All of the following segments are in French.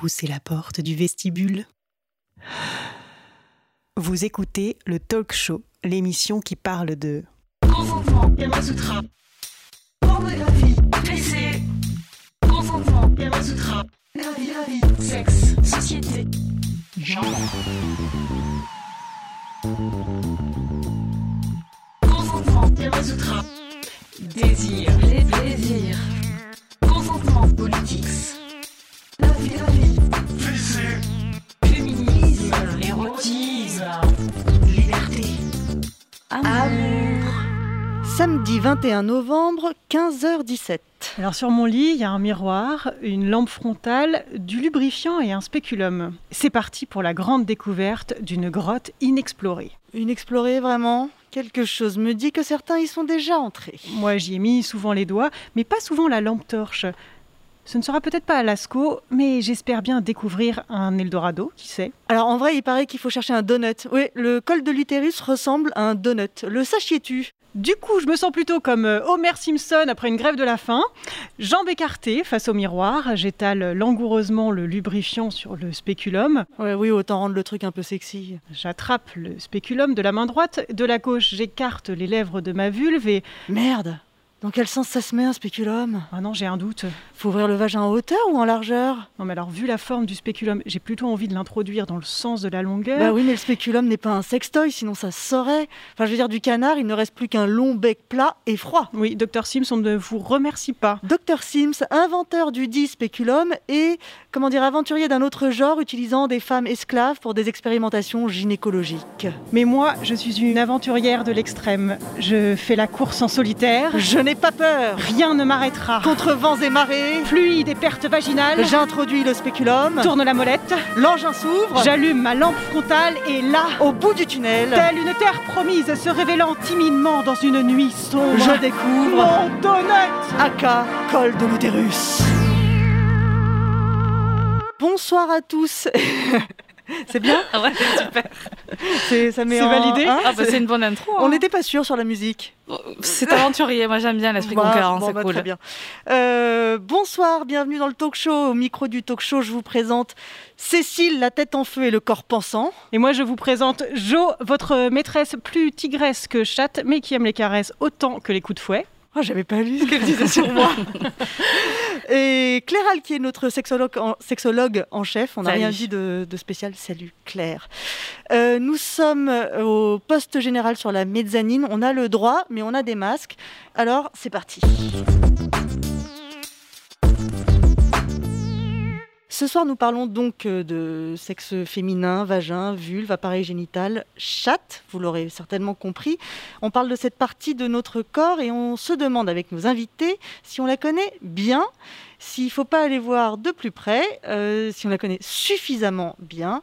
poussez la porte du vestibule. Vous écoutez le Talk Show, l'émission qui parle de Consentement, Yamasutra. Pornographie, PC. Consentement, Yamasutra. La vie, la vie. Sexe, société. Genre. Consentement, Yamasutra. Désir, les désirs. Consentement, politics. PC. Féminisme, érotisme. Liberté. Amour. Samedi 21 novembre, 15h17. Alors sur mon lit, il y a un miroir, une lampe frontale, du lubrifiant et un spéculum. C'est parti pour la grande découverte d'une grotte inexplorée. Inexploré vraiment? Quelque chose me dit que certains y sont déjà entrés. Moi, j'y ai mis souvent les doigts, mais pas souvent la lampe torche. Ce ne sera peut-être pas à Lascaux, mais j'espère bien découvrir un Eldorado, qui sait. Alors en vrai, il paraît qu'il faut chercher un donut. Oui, le col de l'utérus ressemble à un donut. Le sachiez-tu? Du coup, je me sens plutôt comme euh, Homer Simpson après une grève de la faim. Jambes écartées face au miroir, j'étale langoureusement le lubrifiant sur le spéculum. Ouais, oui, autant rendre le truc un peu sexy. J'attrape le spéculum de la main droite, de la gauche j'écarte les lèvres de ma vulve et... Merde Dans quel sens ça se met un spéculum? Ah non, j'ai un doute. Faut ouvrir le vagin en hauteur ou en largeur? Non mais alors, vu la forme du spéculum, j'ai plutôt envie de l'introduire dans le sens de la longueur. Bah oui, mais le spéculum n'est pas un sextoy, sinon ça se saurait. Enfin, je veux dire, du canard, il ne reste plus qu'un long bec plat et froid. Oui, docteur Sims, on ne vous remercie pas. Dr Sims, inventeur du dit spéculum et, comment dire, aventurier d'un autre genre utilisant des femmes esclaves pour des expérimentations gynécologiques. Mais moi, je suis une aventurière de l'extrême. Je fais la course en solitaire. Je n'ai pas peur Rien ne m'arrêtera. Contre vents et marées, Fluide et pertes vaginales. j'introduis le spéculum, Tourne la molette. l'engin s'ouvre, J'allume ma lampe frontale et là, au bout du tunnel, telle une terre promise se révélant timidement dans une nuit sombre, je découvre mon donut Aka, col de l'utérus. Bonsoir à tous. C'est bien Ah ouais, super. C'est ça met en- validé? hein, Ah bah c'est- c'est une bonne intro. On hein. n'était pas sûr sur la musique. C'est aventurier, moi j'aime bien l'esprit Bah, conquérant, bon, c'est bah, cool. Très bien. Euh, bonsoir, bienvenue dans le talk show. Au micro du talk show, je vous présente Cécile, la tête en feu et le corps pensant. Et moi, je vous présente Jo, votre maîtresse plus tigresse que chatte, mais qui aime les caresses autant que les coups de fouet. Oh, j'avais pas lu ce qu'elle disait sur moi. Et Claire qui est notre sexologue en, sexologue en chef. On n'a rien dit de, de spécial. Salut Claire. Euh, nous sommes au poste général sur la mezzanine. On a le droit, mais on a des masques. Alors, c'est parti. Ce soir, nous parlons donc euh, de sexe féminin, vagin, vulve, appareil génital, chatte, vous l'aurez certainement compris. On parle de cette partie de notre corps et on se demande avec nos invités si on la connaît bien, s'il ne faut pas aller voir de plus près, euh, si on la connaît suffisamment bien.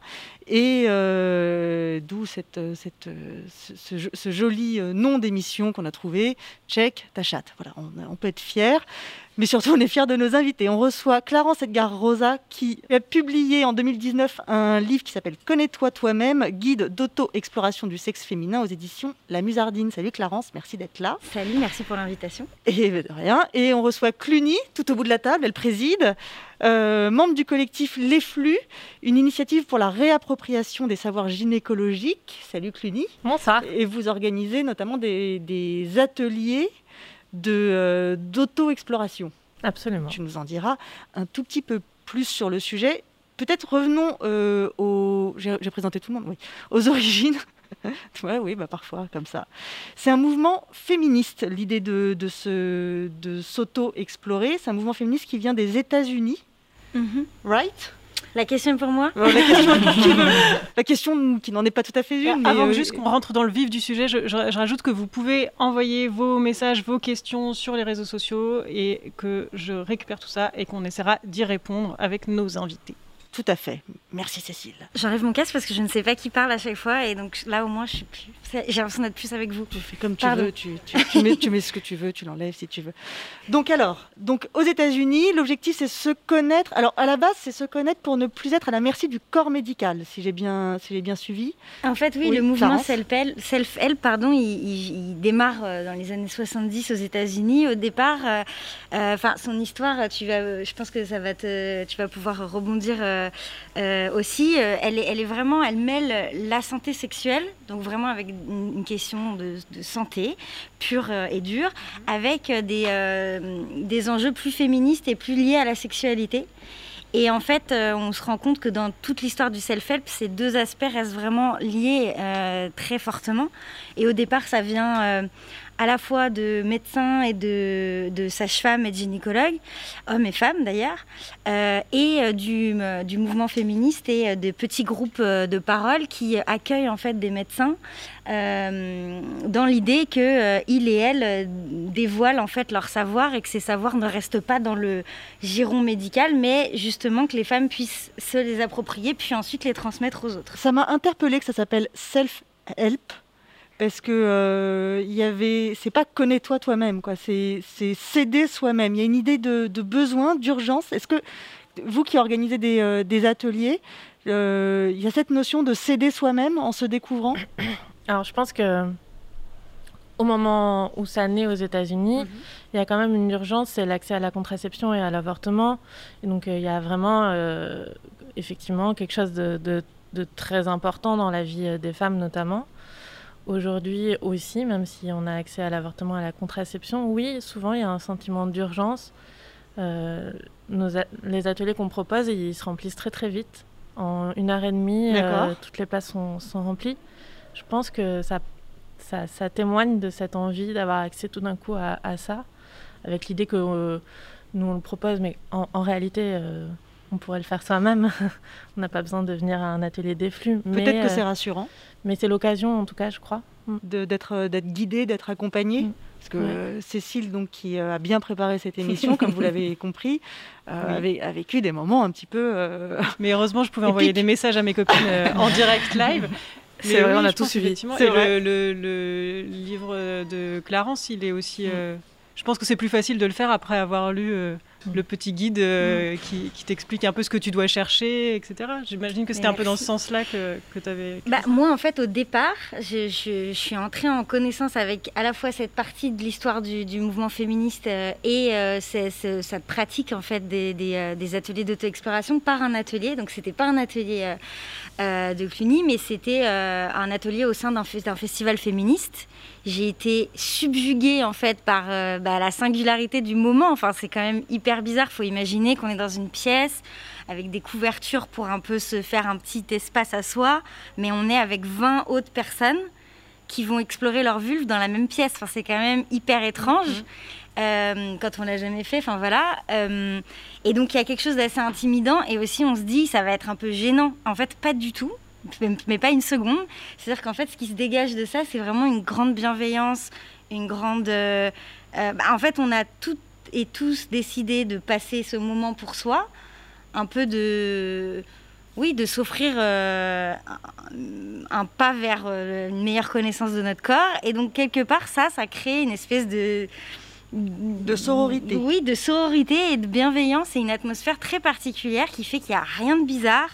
Et euh, d'où cette, euh, cette, ce, ce jo- ce joli nom d'émission qu'on a trouvé, Check ta chatte. Voilà, on, on peut être fier. Mais surtout, on est fiers de nos invités. On reçoit Clarence Edgar Rosa qui a publié en 2019 un livre qui s'appelle Connais-toi toi-même, guide d'auto-exploration du sexe féminin aux éditions La Musardine. Salut Clarence, merci d'être là. Salut, merci pour l'invitation. Et de rien. Et on reçoit Cluny, tout au bout de la table, elle préside, euh, membre du collectif Les Flux, une initiative pour la réappropriation des savoirs gynécologiques. Salut Cluny. Bonsoir. Et vous organisez notamment des, des ateliers de, euh, d'auto-exploration. Absolument. Tu nous en diras un tout petit peu plus sur le sujet. Peut-être revenons euh, aux... J'ai j'ai présenté tout le monde, oui. Aux origines. ouais, oui, bah parfois, comme ça. C'est un mouvement féministe, l'idée de, de, se, de s'auto-explorer. C'est un mouvement féministe qui vient des États-Unis, right? La question est pour moi la, question, qui veut la question qui n'en est pas tout à fait une. mais, Avant euh, juste qu'on rentre dans le vif du sujet, je, je- je rajoute que vous pouvez envoyer vos messages, vos questions sur les réseaux sociaux et que je récupère tout ça et qu'on essaiera d'y répondre avec nos invités. Tout à fait. Merci Cécile. J'enlève mon casque parce que je ne sais pas qui parle à chaque fois et donc là au moins je suis plus. J'ai l'impression d'être plus avec vous. Tu fais comme tu Pardon. veux, tu, tu- tu mets, tu mets ce que tu veux, tu l'enlèves si tu veux. Donc alors, donc aux États-Unis, l'objectif c'est se connaître. Alors à la base, c'est se connaître pour ne plus être à la merci du corps médical, si j'ai bien, si j'ai bien suivi. En fait, oui, Oui, le mouvement self-help, pardon, il, il- il démarre euh, dans les années 70 aux États-Unis. Au départ, euh, euh, enfin, son histoire, tu vas, je pense que ça va te, tu vas pouvoir rebondir euh, euh, aussi. Euh, elle, est, vraiment, elle mêle la santé sexuelle, donc vraiment avec une, question de, de santé pure euh, et dure, avec euh, des, euh, des enjeux plus féministes et plus liés à la sexualité. Et en fait, euh, on se rend compte que dans toute l'histoire du self-help, ces deux aspects restent vraiment liés euh, très fortement. Et au départ, ça vient euh, à la fois de médecins et de, sages-femmes et de gynécologues, hommes et femmes d'ailleurs, euh, et euh, du, euh, du mouvement féministe et des petits groupes de parole qui accueillent en fait des médecins dans l'idée que euh, ils et elles dévoilent en fait leur savoir et que ces savoirs ne restent pas dans le giron médical, mais justement que les femmes puissent se les approprier puis ensuite les transmettre aux autres. Ça m'a interpellé que ça s'appelle self-help. Parce que euh, il y avait, c'est pas connais-toi toi-même, quoi. C'est, s'aider soi-même. Il y a une idée de, de besoin, d'urgence. Est-ce que vous qui organisez des, euh, des ateliers, euh, il y a cette notion de s'aider soi-même en se découvrant Alors, je pense que au moment où ça naît aux États-Unis, il y a quand même une urgence, c'est l'accès à la contraception et à l'avortement. Donc, euh, il y a vraiment, effectivement, quelque chose de, de- de très important dans la vie des femmes, notamment. Aujourd'hui aussi, même si on a accès à l'avortement à la contraception, oui, souvent, il y a un sentiment d'urgence. Euh, les ateliers qu'on propose, ils se remplissent très, très vite. En une heure et demie, euh, toutes les places sont, sont remplies. Je pense que ça ça, ça témoigne de cette envie d'avoir accès tout d'un coup à, à ça, avec l'idée que euh, nous on le propose, mais en, en réalité on pourrait le faire soi-même. on n'a pas besoin de venir à un atelier des flux. Peut-être que euh, c'est rassurant mais c'est l'occasion en tout cas, je crois. Mm. d'être, euh, d'être guidé, d'être accompagné. Mm. Parce que Ouais. euh, Cécile, donc, qui euh, a bien préparé cette émission, comme vous l'avez compris, euh, Oui. avait, a vécu des moments un petit peu. euh, Mais heureusement, je pouvais Épique. envoyer des messages à mes copines euh, en direct live. C'est vrai, on a tout suivi. Et vrai. le, le- le livre de Clarence, il est aussi. Mm. euh, je pense que c'est plus facile de le faire après avoir lu. Le petit guide euh, qui, qui t'explique un peu ce que tu dois chercher, etc. J'imagine que c'était un peu dans ce sens-là que, que tu avais. Bah, moi, en fait, au départ, je, je- je suis entrée en connaissance avec à la fois cette partie de l'histoire du, du mouvement féministe euh, et euh, cette pratique en fait des, des, des ateliers d'auto-exploration par un atelier. Donc, c'était pas un atelier de Cluny, mais c'était un atelier au sein d'un festival féministe. J'ai été subjuguée en fait par euh, bah, la singularité du moment. Enfin, c'est quand même hyper bizarre. Faut imaginer qu'on est dans une pièce avec des couvertures pour un peu se faire un petit espace à soi, mais on est avec 20 autres personnes qui vont explorer leur vulve dans la même pièce. Enfin, c'est quand même hyper étrange euh, quand on l'a jamais fait. Enfin voilà. Euh, et donc il y a quelque chose d'assez intimidant et aussi on se dit ça va être un peu gênant. En fait, pas du tout. Mais- pas une seconde. C'est-à-dire qu'en fait, ce qui se dégage de ça, c'est vraiment une grande bienveillance, une grande. euh, euh, bah, en fait, on a toutes et tous décidé de passer ce moment pour soi, un peu de, oui, de s'offrir euh, un, pas vers une meilleure connaissance de notre corps. Et donc quelque part, ça, ça crée une espèce de De sororité. Oui, de sororité et de bienveillance et une atmosphère très particulière qui fait qu'il n'y a rien de bizarre.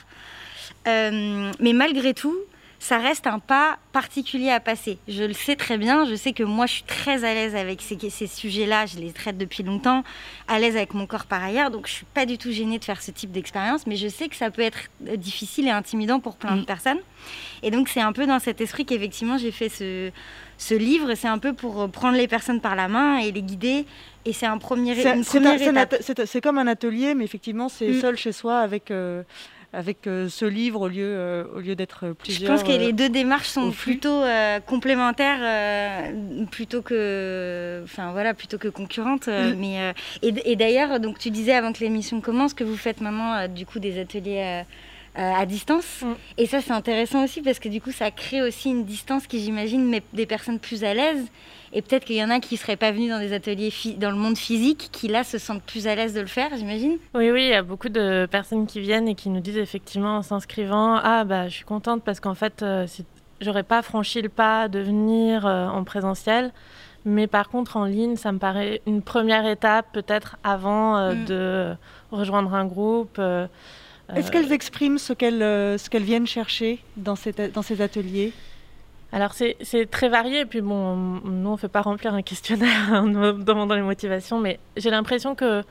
Euh, mais malgré tout, ça reste un pas particulier à passer. Je le sais très bien, je sais que moi je suis très à l'aise avec ces, ces sujets-là, je les traite depuis longtemps, à l'aise avec mon corps par ailleurs, donc je suis pas du tout gênée de faire ce type d'expérience, mais je sais que ça peut être euh, difficile et intimidant pour plein de personnes. Et donc c'est un peu dans cet esprit qu'effectivement j'ai fait ce, ce livre, c'est un peu pour euh, prendre les personnes par la main et les guider, et c'est un premier, C'est comme un atelier, mais effectivement, c'est Mm. seul chez soi avec, euh, avec euh, ce livre au lieu, euh, au lieu d'être Je plusieurs. pense que euh, les deux démarches sont plutôt euh, complémentaires, euh, plutôt que, enfin voilà, plutôt que concurrentes. euh, Mm. Mais euh, et, et d'ailleurs, donc tu disais avant que l'émission commence que vous faites maintenant euh, du coup des ateliers. euh, euh, à distance Mm. et ça c'est intéressant aussi parce que du coup ça crée aussi une distance qui j'imagine met des personnes plus à l'aise Et peut-être qu'il y en a qui ne seraient pas venus dans des ateliers dans le monde physique, qui là se sentent plus à l'aise de le faire, j'imagine Oui, oui, il y a beaucoup de personnes qui viennent et qui nous disent effectivement en s'inscrivant Ah, bah, je suis contente parce qu'en fait, euh, j'aurais pas franchi le pas de venir euh, en présentiel. Mais par contre, en ligne, ça me paraît une première étape, peut-être avant euh, mm. de rejoindre un groupe. Est-ce qu'elles expriment ce qu'elles ce qu'elles viennent chercher dans, dans ces ateliers? Alors c'est très varié, et puis bon, nous on ne fait pas remplir un questionnaire en nous demandant les motivations, mais j'ai l'impression que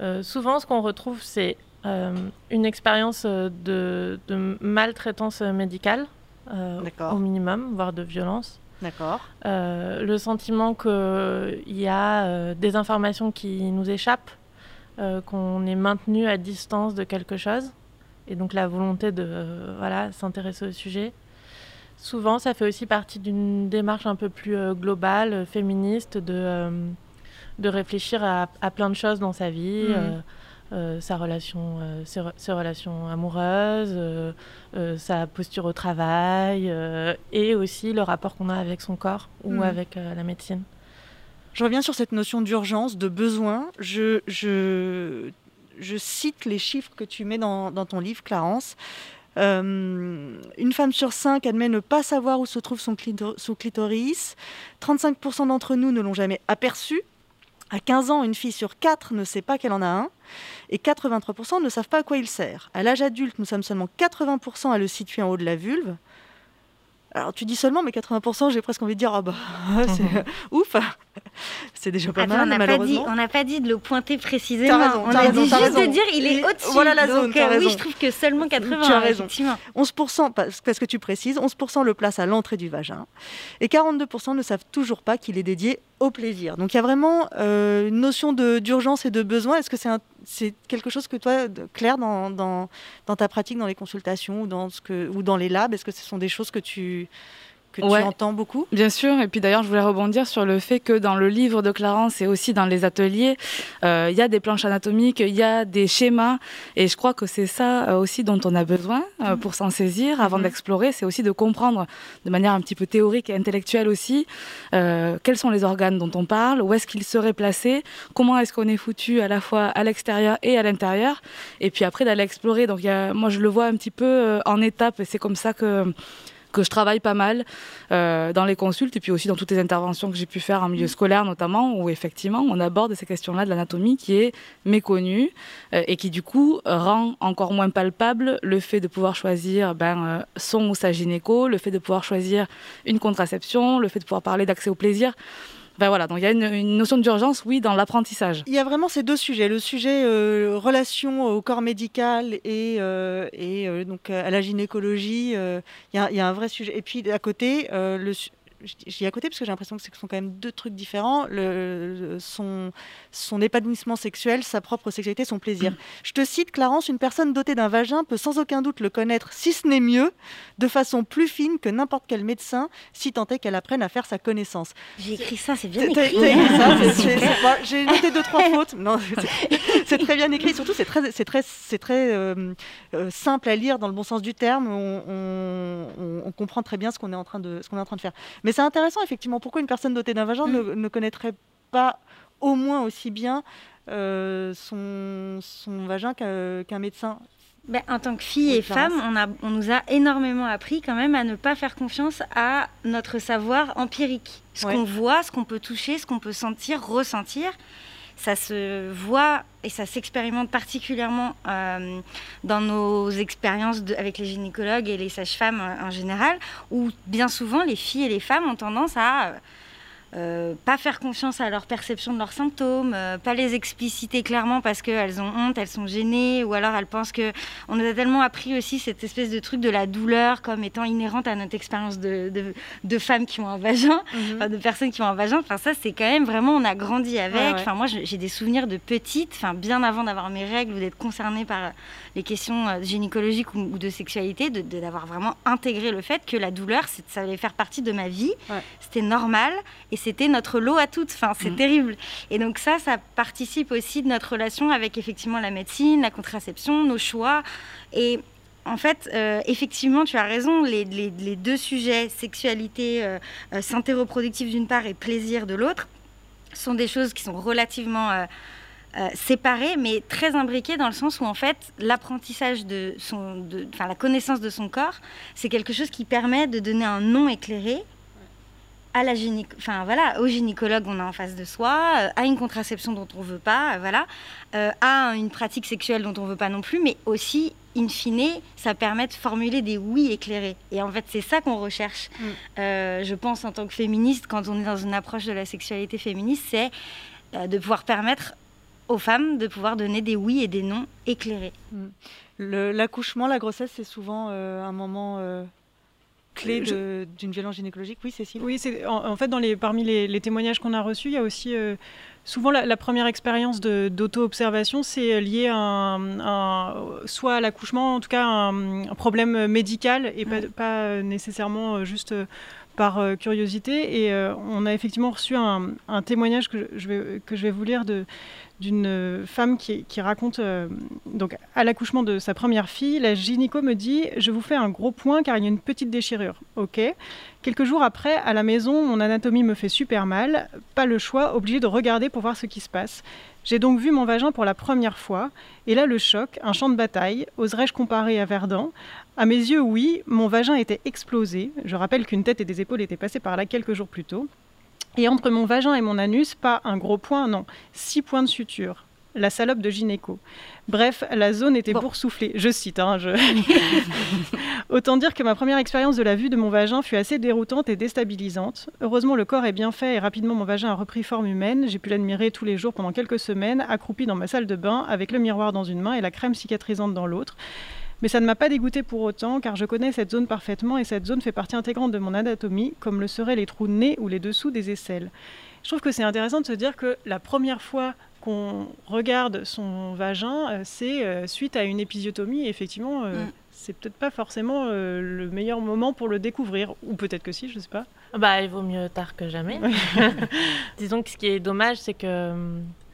euh, souvent ce qu'on retrouve c'est euh, une expérience euh, de, maltraitance médicale, au minimum, voire de violence. D'accord. le sentiment qu'il y a des informations qui nous échappent, qu'on est maintenu à distance de quelque chose, et donc la volonté de voilà, s'intéresser au sujet. Souvent, ça fait aussi partie d'une démarche un peu plus euh, globale, euh, féministe, de, euh, de réfléchir à, plein de choses dans sa vie. Mm. sa relation, ses, relations amoureuses, sa posture au travail et aussi le rapport qu'on a avec son corps ou mm. avec la médecine. Je reviens sur cette notion d'urgence, de besoin. Je, je, je, cite les chiffres que tu mets dans, dans ton livre, Clarence. Euh, une femme sur cinq admet ne pas savoir où se trouve son, clitoris. 35% d'entre nous ne l'ont jamais aperçu. À 15 ans, une fille sur quatre ne sait pas qu'elle en a un. Et 83% ne savent pas à quoi il sert. À l'âge adulte, nous sommes seulement 80% à le situer en haut de la vulve. Alors tu dis seulement, mais 80%, j'ai presque envie de dire, ah bah, c'est ouf, c'est déjà pas mal, on n'a pas dit de le pointer précisément. Raison, on a dit juste de dire, il est au-dessus. Voilà la zone, Donc, euh, Oui, je trouve que seulement 80, tu as raison. 11%, parce que tu précises, 11% le place à l'entrée du vagin. Et 42% ne savent toujours pas qu'il est dédié au plaisir. Donc il y a vraiment euh, une notion d'urgence et de besoin. Est-ce que c'est quelque chose que toi, Claire, dans, dans, dans, ta pratique, dans les consultations ou dans, ce que, ou dans les labs, est-ce que ce sont des choses que tu, que tu entends beaucoup Bien sûr, et puis d'ailleurs je voulais rebondir sur le fait que dans le livre de Clarence et aussi dans les ateliers, euh, il y a des planches anatomiques, il y a des schémas, et je crois que c'est ça euh, aussi dont on a besoin euh, pour s'en saisir avant mhm. d'explorer, c'est aussi de comprendre de manière un petit peu théorique et intellectuelle aussi quels sont les organes dont on parle, où est-ce qu'ils seraient placés, comment est-ce qu'on est foutu à la fois à l'extérieur et à l'intérieur, et puis après d'aller explorer. Donc y a, moi je le vois un petit peu en étapes, et c'est comme ça que que je travaille pas mal euh, dans les consultes et puis aussi dans toutes les interventions que j'ai pu faire en milieu scolaire notamment, où effectivement on aborde ces questions-là de l'anatomie qui est méconnue euh, et qui du coup rend encore moins palpable le fait de pouvoir choisir ben, euh, son ou sa gynéco, le fait de pouvoir choisir une contraception, le fait de pouvoir parler d'accès au plaisir. Ben voilà, donc il y a une, notion d'urgence, oui, dans l'apprentissage. Il y a vraiment ces deux sujets, le sujet euh, relation au corps médical et, euh, euh, donc à la gynécologie. Il y, y, a un vrai sujet. Et puis à côté, le, j'y à côté parce que j'ai l'impression que ce sont quand même deux trucs différents. Le, son, son épanouissement sexuel, sa propre sexualité, son plaisir. Je te cite, Clarence, une personne dotée d'un vagin peut sans aucun doute le connaître, si ce n'est mieux, de façon plus fine que n'importe quel médecin, si tant est qu'elle apprenne à faire sa connaissance. J'ai écrit ça, c'est bien écrit. J'ai noté deux, trois fautes. C'est très bien écrit, surtout c'est très, très, très euh, euh, simple à lire dans le bon sens du terme. On, on, on comprend très bien ce qu'on est, en train de, ce qu'on est en train de faire. Mais c'est intéressant, effectivement, pourquoi une personne dotée d'un vagin ne, mm. connaîtrait pas au moins aussi bien euh, son, son, vagin qu'un médecin? Ben, en tant que fille et femme, on, a, on, nous a énormément appris quand même à ne pas faire confiance à notre savoir empirique. Ce qu'on voit, ce qu'on peut toucher, ce qu'on peut sentir, ressentir ça se voit et ça s'expérimente particulièrement euh, dans nos expériences avec les gynécologues et les sages-femmes en général, où bien souvent les filles et les femmes ont tendance à euh, pas faire confiance à leur perception de leurs symptômes, euh, pas les expliciter clairement parce qu'elles ont honte, elles sont gênées, ou alors elles pensent que on nous a tellement appris aussi cette espèce de truc de la douleur comme étant inhérente à notre expérience de, de, femmes qui ont un vagin, mhm. de personnes qui ont un vagin. Enfin ça c'est quand même vraiment on a grandi avec. Enfin moi j'ai des souvenirs de petite, enfin bien avant d'avoir mes règles ou d'être concernée par les questions euh, gynécologiques ou, de sexualité, d'avoir de, vraiment intégré le fait que la douleur ça allait faire partie de ma vie, c'était normal et c'était notre lot à toutes. Enfin, c'est mm. terrible. Et donc ça, ça participe aussi de notre relation avec effectivement la médecine, la contraception, nos choix. Et en fait, euh, effectivement, tu as raison, les, deux sujets, sexualité, euh, euh, santé reproductive d'une part et plaisir de l'autre, sont des choses qui sont relativement séparées, mais très imbriquées dans le sens où, en fait, l'apprentissage de son, enfin, la connaissance de son corps, c'est quelque chose qui permet de donner un nom éclairé à la enfin voilà, au gynécologue on a en face de soi, euh, à une contraception dont on veut pas, euh, voilà, euh, à une pratique sexuelle dont on veut pas non plus, mais aussi in fine, ça permet de formuler des oui éclairés. Et en fait, c'est ça qu'on recherche. Mm. je pense en tant que féministe, quand on est dans une approche de la sexualité féministe, c'est de pouvoir permettre aux femmes de pouvoir donner des oui et des non éclairés. Mm. L'accouchement, la grossesse, c'est souvent un moment clé d'une violence gynécologique. Oui, Cécile Oui, en, en, fait, dans les, parmi les, témoignages qu'on a reçus, il y a aussi euh, souvent la, première expérience d'auto-observation, c'est lié à soit à l'accouchement, en tout cas un, un problème médical et pas, pas, nécessairement juste par euh, curiosité. Et euh, on a effectivement reçu un, témoignage que je, vais, que je vais vous lire de, d'une femme qui, raconte euh, donc à l'accouchement de sa première fille, la gynéco me dit je vous fais un gros point car il y a une petite déchirure. Ok. Quelques jours après, à la maison, mon anatomie me fait super mal. Pas le choix, obligé de regarder pour voir ce qui se passe. J'ai donc vu mon vagin pour la première fois, et là le choc, un champ de bataille, oserais-je comparer à Verdun? À mes yeux, oui, mon vagin était explosé. Je rappelle qu'une tête et des épaules étaient passées par là quelques jours plus tôt. Et entre mon vagin et mon anus, pas un gros point, non, six points de suture la salope de gynéco. Bref, la zone était boursouflée. Je cite. Hein, Autant dire que ma première expérience de la vue de mon vagin fut assez déroutante et déstabilisante. Heureusement, le corps est bien fait et rapidement mon vagin a repris forme humaine. J'ai pu l'admirer tous les jours pendant quelques semaines, accroupi dans ma salle de bain avec le miroir dans une main et la crème cicatrisante dans l'autre. Mais ça ne m'a pas dégoûté pour autant, car je connais cette zone parfaitement et cette zone fait partie intégrante de mon anatomie, comme le seraient les trous de nez ou les dessous des aisselles. Je trouve que c'est intéressant de se dire que la première fois qu'on regarde son vagin, euh, c'est euh, suite à une épisiotomie. effectivement, euh, mm. c'est peut-être pas forcément le meilleur moment pour le découvrir. Ou peut-être que si, je sais pas. Bah, il vaut mieux tard que jamais. Disons que ce qui est dommage, c'est que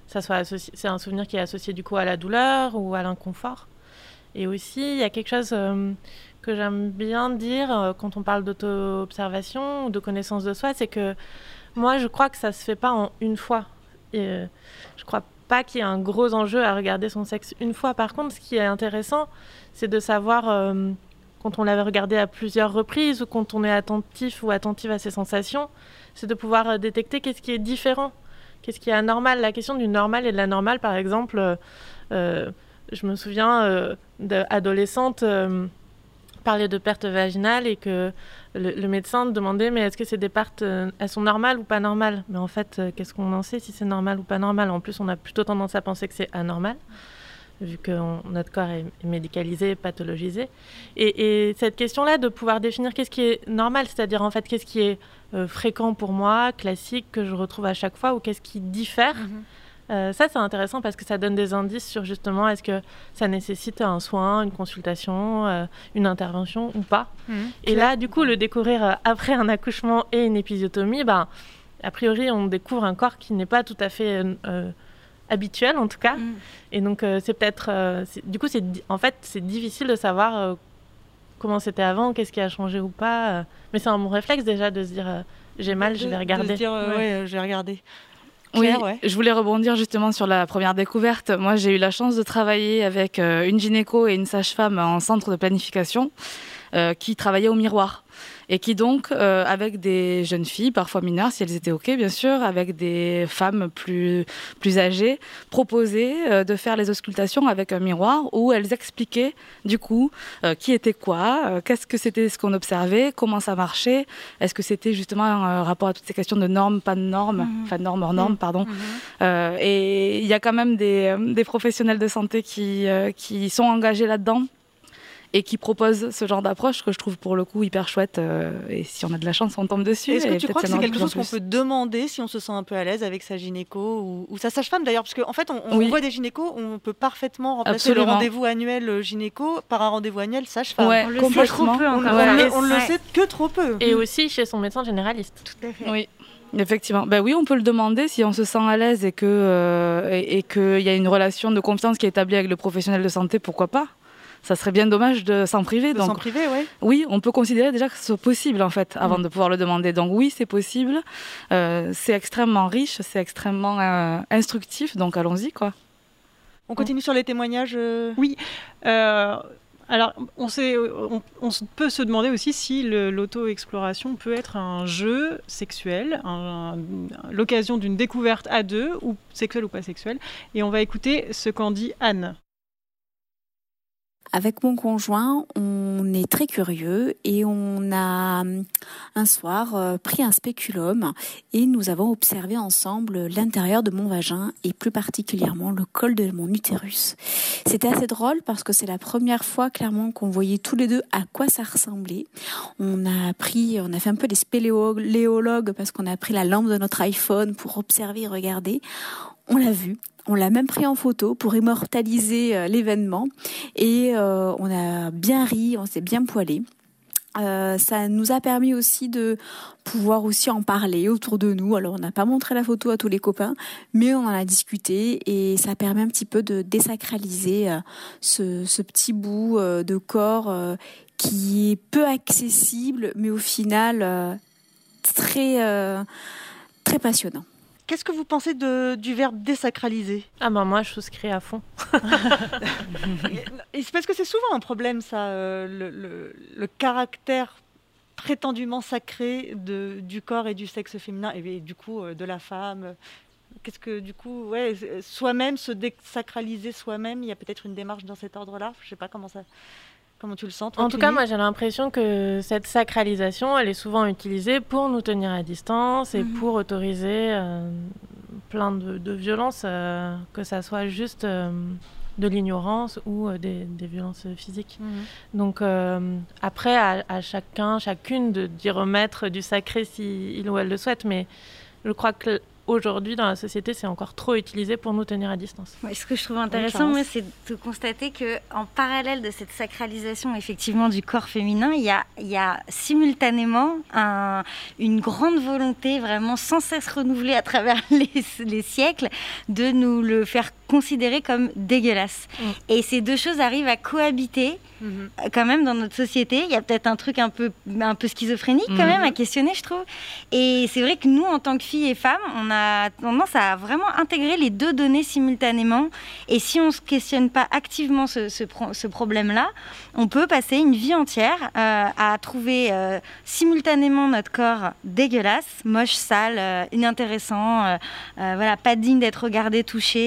ça soit c'est un souvenir qui est associé du coup à la douleur ou à l'inconfort. Et aussi, il y a quelque chose que j'aime bien dire quand on parle d'auto-observation ou de connaissance de soi, c'est que moi, je crois que ça se fait pas en une fois. Et, je crois pas qu'il y ait un gros enjeu à regarder son sexe une fois. Par contre, ce qui est intéressant, c'est de savoir euh, quand on l'avait regardé à plusieurs reprises ou quand on est attentif ou attentive à ses sensations, c'est de pouvoir euh, détecter qu'est-ce qui est différent, qu'est-ce qui est anormal. La question du normal et de l'anormal, par exemple, euh, je me souviens d'adolescente parler de perte vaginale et que le, médecin demandait mais est-ce que ces des pertes euh, elles sont normales ou pas normales? Mais en fait, euh, qu'est-ce qu'on en sait si c'est normal ou pas normal? En plus, on a plutôt tendance à penser que c'est anormal vu que notre corps est médicalisé, pathologisé. Et, cette question-là de pouvoir définir qu'est-ce qui est normal, c'est-à-dire en fait qu'est-ce qui est euh, fréquent pour moi, classique, que je retrouve à chaque fois, ou qu'est-ce qui diffère. Mm-hmm. Euh, ça, c'est intéressant parce que ça donne des indices sur justement est-ce que ça nécessite un soin, une consultation, euh, une intervention ou pas. Mmh. et là, du coup, le découvrir euh, après un accouchement et une épisiotomie, ben, a priori, on découvre un corps qui n'est pas tout à fait habituel, en tout cas. Mmh. Et donc, c'est peut-être. du coup, c'est en fait, c'est difficile de savoir comment c'était avant, qu'est-ce qui a changé ou pas. mais c'est un bon réflexe déjà de se dire j'ai mal, je vais regarder. De dire, ouais, je vais regarder oui, je voulais rebondir justement sur la première découverte. Moi, j'ai eu la chance de travailler avec euh, une gynéco et une sage-femme en centre de planification euh, qui travaillaient au miroir et qui donc, euh, avec des jeunes filles, parfois mineures, si elles étaient OK, bien sûr, avec des femmes plus, plus âgées, proposaient euh, de faire les auscultations avec un miroir où elles expliquaient, du coup, euh, qui était quoi, qu'est-ce que c'était ce qu'on observait, comment ça marchait, est-ce que c'était justement un rapport à toutes ces questions de normes, pas de normes, mhm. enfin normes hors normes, mhm. pardon. Mhm. et il y a quand même des, des professionnels de santé qui, qui sont engagés là-dedans et qui propose ce genre d'approche que je trouve pour le coup hyper chouette. Euh, et si on a de la chance, on tombe dessus. Est-ce que tu crois que c'est quelque chose qu'on peut demander si on se sent un peu à l'aise avec sa gynéco ou, sa sage-femme d'ailleurs Parce qu'en en fait, on, voit des gynécos, on peut parfaitement remplacer le rendez-vous annuel euh, gynéco par un rendez-vous annuel sage-femme. on le sait trop peu On, le sait que trop peu. Et aussi chez son médecin généraliste. Tout à fait. Oui. Effectivement. Ben oui, on peut le demander si on se sent à l'aise et qu'il euh, et, qu'il y a une relation de confiance qui est établie avec le professionnel de santé, pourquoi pas ça serait bien dommage de s'en priver. De donc, s'en priver, oui. Oui, on peut considérer déjà que c'est possible en fait, avant Mm. de pouvoir le demander. Donc oui, c'est possible. Euh, c'est extrêmement riche, c'est extrêmement euh, instructif. Donc allons-y quoi. On continue sur les témoignages. euh, Oui. Euh, alors, on, sait, on, on se- peut se demander aussi si le- l'auto-exploration peut être un jeu sexuel, un- un- l'occasion d'une découverte à deux, ou sexuelle ou pas sexuelle. Et on va écouter ce qu'en dit Anne. Avec mon conjoint, on est très curieux et on a hum, un soir euh, pris un spéculum et nous avons observé ensemble l'intérieur de mon vagin et plus particulièrement le col de mon utérus. C'était assez drôle parce que c'est la première fois clairement qu'on voyait tous les deux à quoi ça ressemblait. On a pris, on a fait un peu des spéléologues parce qu'on a pris la lampe de notre iPhone pour observer et regarder. On l'a vu. On l'a même pris en photo pour immortaliser euh, l'événement et euh, on a bien ri, on s'est bien poilé. Euh, ça nous a permis aussi de pouvoir aussi en parler autour de nous. Alors on n'a pas montré la photo à tous les copains, mais on en a discuté et ça permet un petit peu de désacraliser ce, petit bout de corps qui est peu accessible, mais au final très très passionnant. Qu'est-ce que vous pensez de, du verbe désacraliser? Ah bah moi, je souscris à fond. Parce que c'est souvent un problème, ça, euh, le, le- le caractère prétendument sacré de, du corps et du sexe féminin, et, et du coup euh, de la femme. Qu'est-ce que, du coup, ouais, soi-même, se désacraliser soi-même, il y a peut-être une démarche dans cet ordre-là? Je sais pas comment ça. Comment tu le sens toi, En tout cas, moi j'ai l'impression que cette sacralisation, elle est souvent utilisée pour nous tenir à distance et Mhm. pour autoriser euh, plein de, de violences, euh, que ça soit juste euh, de l'ignorance ou des, des violences physiques. Mhm. Donc après, à, à chacun, chacune de d'y remettre du sacré si il ou elle le souhaite, mais je crois que aujourd'hui dans la société, c'est encore trop utilisé pour nous tenir à distance. Ouais, ce que je trouve intéressant, moi, c'est de constater que en parallèle de cette sacralisation effectivement du corps féminin, il y a, il y a simultanément un- une grande volonté vraiment sans cesse renouvelée à travers les, les siècles de nous le faire considérer comme dégueulasse. Mm. Et ces deux choses arrivent à cohabiter Mhm. euh, quand même dans notre société. Il y a peut-être un truc un peu, un peu schizophrénique quand même à questionner, je trouve. Et c'est vrai que nous, en tant que filles et femmes, on a tendance à vraiment intégrer les deux données simultanément. Et si on ne se questionne pas activement ce, ce pro- ce problème-là, on peut passer une vie entière euh, à trouver euh, simultanément notre corps dégueulasse, moche, sale, euh, inintéressant, voilà, pas digne d'être regardé, touché,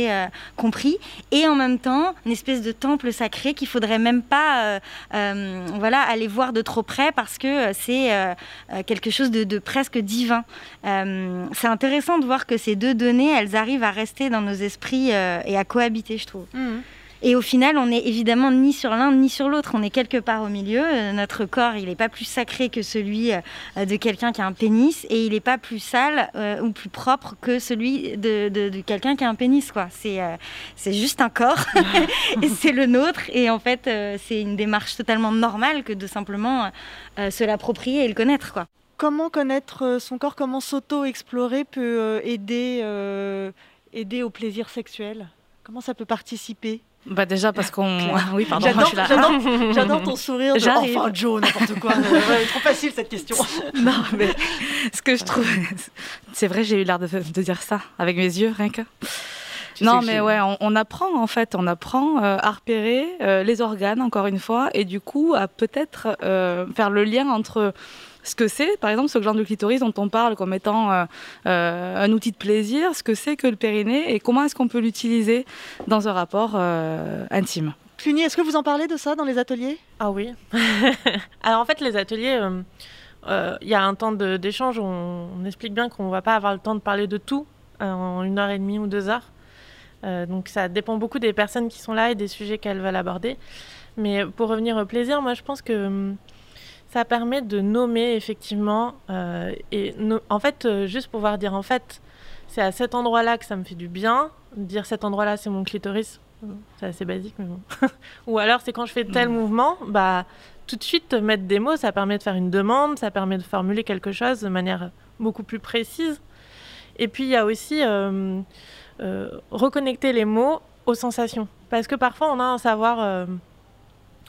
compris, et en même temps une espèce de temple sacré qu'il faudrait même pas, euh, euh, voilà, aller voir de trop près parce que euh, c'est quelque chose de, presque divin. C'est intéressant de voir que ces deux données, elles arrivent à rester dans nos esprits et à cohabiter, je trouve. Mhm. Et au final, on n'est évidemment ni sur l'un ni sur l'autre. On est quelque part au milieu. Euh, notre corps, il n'est pas plus sacré que celui euh, de quelqu'un qui a un pénis, et il n'est pas plus sale euh, ou plus propre que celui de, de- de quelqu'un qui a un pénis. Quoi. C'est, euh, c'est juste un corps, et c'est le nôtre. Et en fait, euh, c'est une démarche totalement normale que de simplement euh, se l'approprier et le connaître. Quoi. Comment connaître son corps, comment s'auto-explorer peut aider, euh, aider au plaisir sexuel? Comment ça peut participer? Bah déjà parce qu'on. Oui, pardon, J'adore, ton sourire. De... Enfin, Joe, n'importe quoi. Ouais, trop facile cette question. Non, mais ce que je trouve. C'est vrai, j'ai eu l'air de, de dire ça avec mes yeux, rien que. Tu non, mais ouais, on, on apprend en fait, on apprend euh, à repérer euh, les organes, encore une fois, et du coup à peut-être euh, faire le lien entre ce que c'est, par exemple, ce gland du clitoris dont on parle comme étant euh, euh, un outil de plaisir, ce que c'est que le périnée et comment est-ce qu'on peut l'utiliser dans un rapport euh, intime. Cluny, est-ce que vous en parlez de ça dans les ateliers? Ah oui. Alors en fait, les ateliers, euh, euh, il y a un temps de- d'échange où on, on explique bien qu'on ne va pas avoir le temps de parler de tout euh, en une heure et demie ou deux heures. Euh, donc ça dépend beaucoup des personnes qui sont là et des sujets qu'elles veulent aborder. Mais pour revenir au plaisir, moi je pense que hum, ça permet de nommer effectivement euh, et no- en fait euh, juste pouvoir dire en fait c'est à cet endroit-là que ça me fait du bien. Dire cet endroit-là c'est mon clitoris, c'est assez basique mais bon. Ou alors c'est quand je fais tel Mm. mouvement, bah tout de suite mettre des mots, ça permet de faire une demande, ça permet de formuler quelque chose de manière beaucoup plus précise. Et puis il y a aussi euh, euh, reconnecter les mots aux sensations, parce que parfois on a un savoir euh,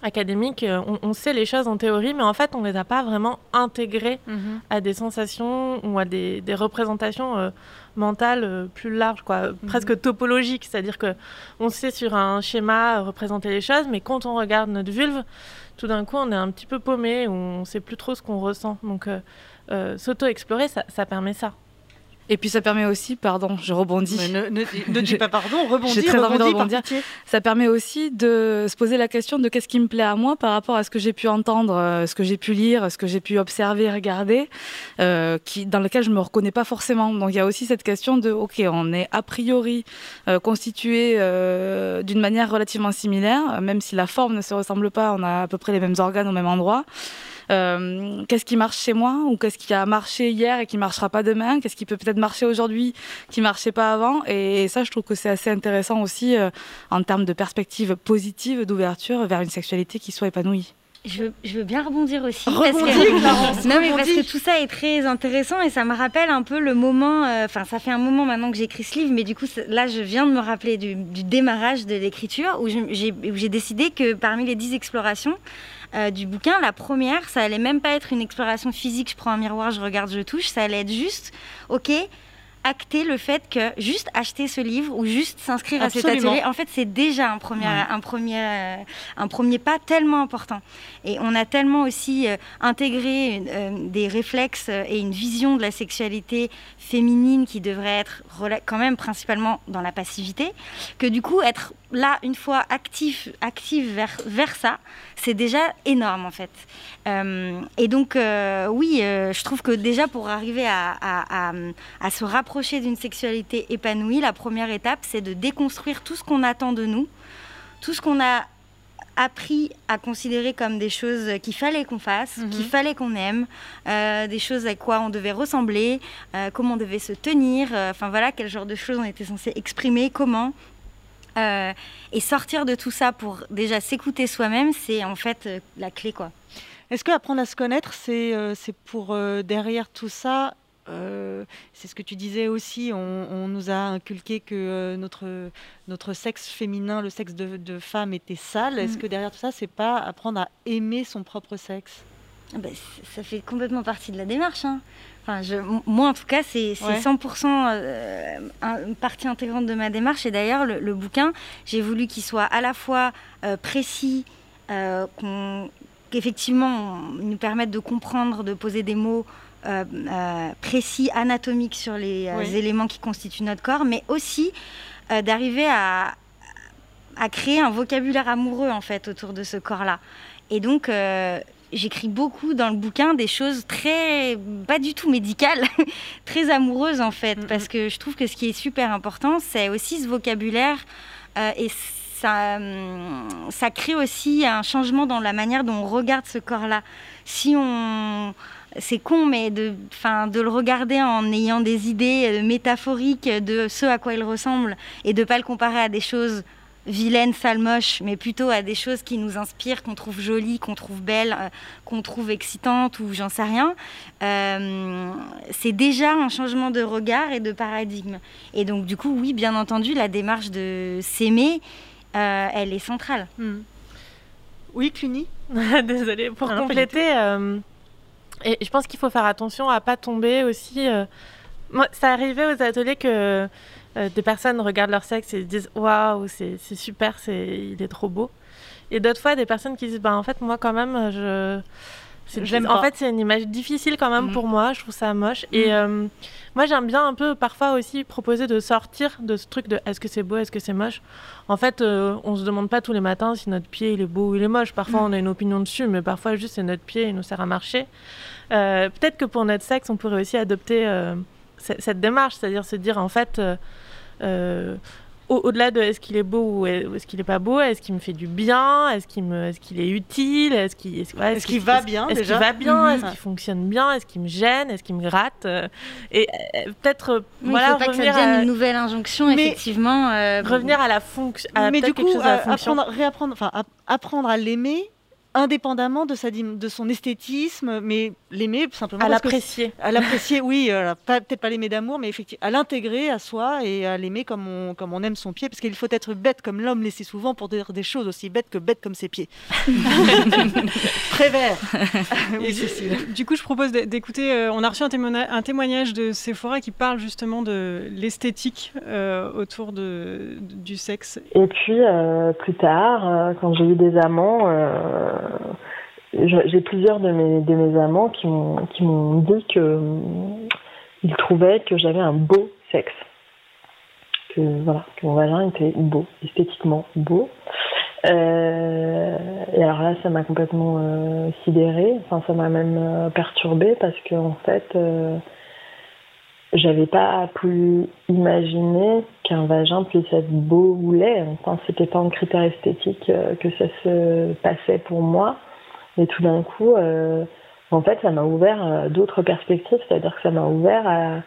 académique, on, sait les choses en théorie, mais en fait, on ne les a pas vraiment intégrées mhm. à des sensations ou à des, représentations mentales plus larges, quoi, mhm. presque topologiques. C'est-à-dire que on sait sur un schéma représenter les choses, mais quand on regarde notre vulve, tout d'un coup, on est un petit peu paumé, on ne sait plus trop ce qu'on ressent. Donc, s'auto-explorer, ça permet ça. Et puis ça permet aussi, pardon, je rebondis. ne, ne, dis pas pardon, rebondis. J'ai très envie de rebondir. Ça permet aussi de se poser la question de qu'est-ce qui me plaît à moi par rapport à ce que j'ai pu entendre, euh, ce que j'ai pu lire, ce que j'ai pu observer, regarder, euh, qui, dans lequel je me reconnais pas forcément. Donc il y a aussi cette question de, ok, on est a priori euh, constitué euh, d'une manière relativement similaire, même si la forme ne se ressemble pas, on a à peu près les mêmes organes au même endroit. Euh, qu'est-ce qui marche chez moi ou qu'est-ce qui a marché hier et qui marchera pas demain, qu'est-ce qui peut peut-être marcher aujourd'hui qui marchait pas avant? Et, ça, je trouve que c'est assez intéressant aussi euh, en termes de perspective positive d'ouverture vers une sexualité qui soit épanouie. Je veux, je veux, bien rebondir aussi. parce que, non, mais parce que tout ça est très intéressant et ça me rappelle un peu le moment. Euh, enfin, ça fait un moment maintenant que j'écris ce livre, mais du coup, là, je viens de me rappeler du, du démarrage de l'écriture où j'ai décidé que parmi les dix explorations, euh, du bouquin. La première, ça allait même pas être une exploration physique, je prends un miroir, je regarde, je touche, ça allait être juste, ok, acter le fait que juste acheter ce livre ou juste s'inscrire à cet atelier, en fait, c'est déjà un premier, un, premier, euh, un premier pas tellement important. Et on a tellement aussi euh, intégré des réflexes et une vision de la sexualité féminine qui devrait être quand même principalement dans la passivité, que du coup, être là, une fois actif, active vers, vers ça, c'est déjà énorme en fait. Euh, et donc, euh, oui, euh, je trouve que déjà pour arriver à, à, à, se rapprocher d'une sexualité épanouie, la première étape, c'est de déconstruire tout ce qu'on attend de nous, tout ce qu'on a appris à considérer comme des choses qu'il fallait qu'on fasse, mhm. qu'il fallait qu'on aime, des choses à quoi on devait ressembler, comment on devait se tenir, enfin voilà, quel genre de choses on était censé exprimer, comment. Euh, et sortir de tout ça pour déjà s'écouter soi-même, c'est en fait euh, la clé. quoi. Est-ce que apprendre à se connaître, c'est euh, pour derrière tout ça c'est ce que tu disais aussi, on, nous a inculqué que notre, notre sexe féminin, le sexe de, femme était sale. Est-ce mm. que derrière tout ça, c'est pas apprendre à aimer son propre sexe? Ah ben, Ça fait complètement partie de la démarche. Hein moi, en tout cas, c'est 100% euh, une partie intégrante de ma démarche. Et d'ailleurs, le, bouquin, j'ai voulu qu'il soit à la fois euh, précis, euh, qu'effectivement, nous permette de comprendre, de poser des mots précis, anatomiques sur les éléments qui constituent notre corps, mais aussi d'arriver à, à créer un vocabulaire amoureux, en fait, autour de ce corps-là. Et donc, j'écris beaucoup dans le bouquin des choses très, pas du tout médicales, très amoureuses en fait, parce que je trouve que ce qui est super important, c'est aussi ce vocabulaire euh, et ça, hum, ça crée aussi un changement dans la manière dont on regarde ce corps-là. Si on c'est con, mais de, de le regarder en ayant des idées euh, métaphoriques de ce à quoi il ressemble et de ne pas le comparer à des choses vilaine, sale, moche, mais plutôt à des choses qui nous inspirent, qu'on trouve jolies, qu'on trouve belles, euh, qu'on trouve excitantes ou j'en sais rien, euh, c'est déjà un changement de regard et de paradigme. Et donc du coup, oui, bien entendu, la démarche de s'aimer, euh, elle est centrale. Hmm. Oui, Cluny Désolée, pour compléter, et je pense qu'il faut faire attention à pas tomber aussi... moi, ça arrivait aux ateliers que euh, des personnes regardent leur sexe et disent waouh, c'est super, c'est il est trop beau. Et d'autres fois, des personnes qui disent bah en fait moi quand même je en fait, c'est une image difficile quand même mm. pour moi. Je trouve ça moche. Et mm. euh, moi, j'aime bien un peu parfois aussi proposer de sortir de ce truc de est-ce que c'est beau, est-ce que c'est moche? En fait, euh, on se demande pas tous les matins si notre pied il est beau ou il est moche. Parfois, mm. on a une opinion dessus, mais parfois juste c'est notre pied, il nous sert à marcher. Peut-être que pour notre sexe, on pourrait aussi adopter cette démarche, c'est-à-dire se dire en fait, euh, euh, au-delà de est-ce qu'il est beau ou est-ce qu'il est pas beau, est-ce qu'il me fait du bien, est-ce qu'il me, est-ce qu'il est utile, est-ce qu'il, est-ce, va bien, est-ce qu'il va bien, est-ce qu'il fonctionne bien, est-ce qu'il me gêne, est-ce qu'il me gratte, euh, et peut-être voilà faut pas revenir que ça devienne une nouvelle injonction, effectivement. revenir à la fonction, mais du coup, apprendre, réapprendre, enfin apprendre à l'aimer indépendamment de, sa, de son esthétisme, mais l'aimer simplement. À l'apprécier. À l'apprécier, oui. peut-être pas l'aimer d'amour, mais effectivement, à l'intégrer à soi et à l'aimer comme on, comme on aime son pied, parce qu'il faut être bête comme l'homme laissé souvent pour dire des choses aussi bêtes que bêtes comme ses pieds. Prévert. oui, du, du coup, je propose d'écouter. Euh, on a reçu un, témoignage de Sephora qui parle justement de l'esthétique euh, autour de, du sexe. Et puis, euh, plus tard, quand j'ai eu des amants, j'ai plusieurs de mes, amants qui m'ont dit qu'ils trouvaient que j'avais un beau sexe. Que, voilà, que mon vagin était beau, esthétiquement beau. Euh, et alors là, ça m'a complètement euh, sidérée. Enfin, ça m'a même euh, perturbée parce que en fait, euh, j'avais pas pu imaginer qu'un vagin puisse être beau ou laid. Enfin, c'était pas un critère esthétique que ça se passait pour moi. Et tout d'un coup, en fait, ça m'a ouvert d'autres perspectives. C'est-à-dire que ça m'a ouvert à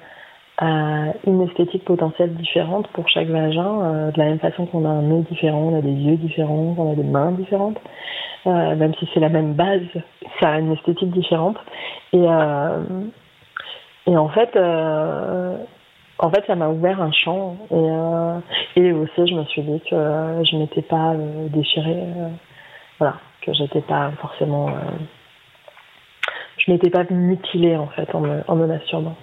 une esthétique potentielle différente pour chaque vagin, euh, de la même façon qu'on a un nez différent, on a des yeux différents, on a des mains différentes, euh, même si c'est la même base, ça a une esthétique différente. Et, euh, et en fait, en fait, ça m'a ouvert un champ. Et, et aussi, je me suis dit que je m'étais pas déchirée, voilà, que j'étais pas forcément, je m'étais pas mutilée en fait en me, en me masturbant.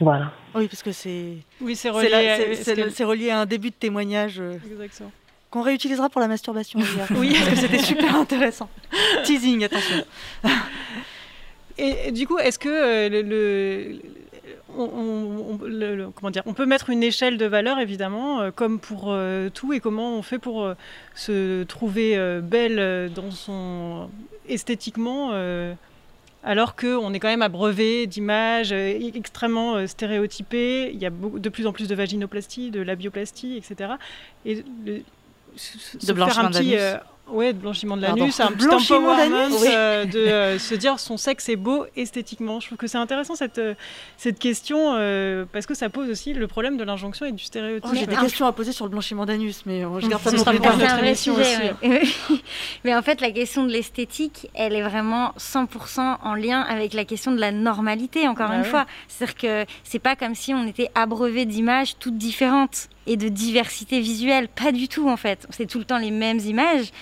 Voilà. Oui, parce que c'est. Oui, c'est relié, c'est relié à un début de témoignage. Euh, qu'on réutilisera pour la masturbation. oui, parce que c'était super intéressant. Teasing, attention. Et, du coup, est-ce que euh, le, on, comment dire, on peut mettre une échelle de valeur, évidemment, euh, comme pour tout, et comment on fait pour se trouver belle dans son esthétiquement alors qu'on est quand même abreuvé d'images euh, extrêmement euh, stéréotypées. Il y a de plus en plus de vaginoplastie, de labioplastie, etc. Et de blanchiment Ouais, de blanchiment de l'anus, un petit empowerment euh, de euh, se dire son sexe est beau esthétiquement. Je trouve que c'est intéressant cette, euh, cette question parce que ça pose aussi le problème de l'injonction et du stéréotype. Oh, J'ai des questions à poser sur le blanchiment d'anus, mais je garde ça pour notre émission aussi. mais en fait, la question de l'esthétique, elle est vraiment 100% en lien avec la question de la normalité, encore bah une fois. C'est-à-dire que c'est pas comme si on était abreuvé d'images toutes différentes et de diversité visuelle. Pas du tout, en fait. C'est tout le temps les mêmes images.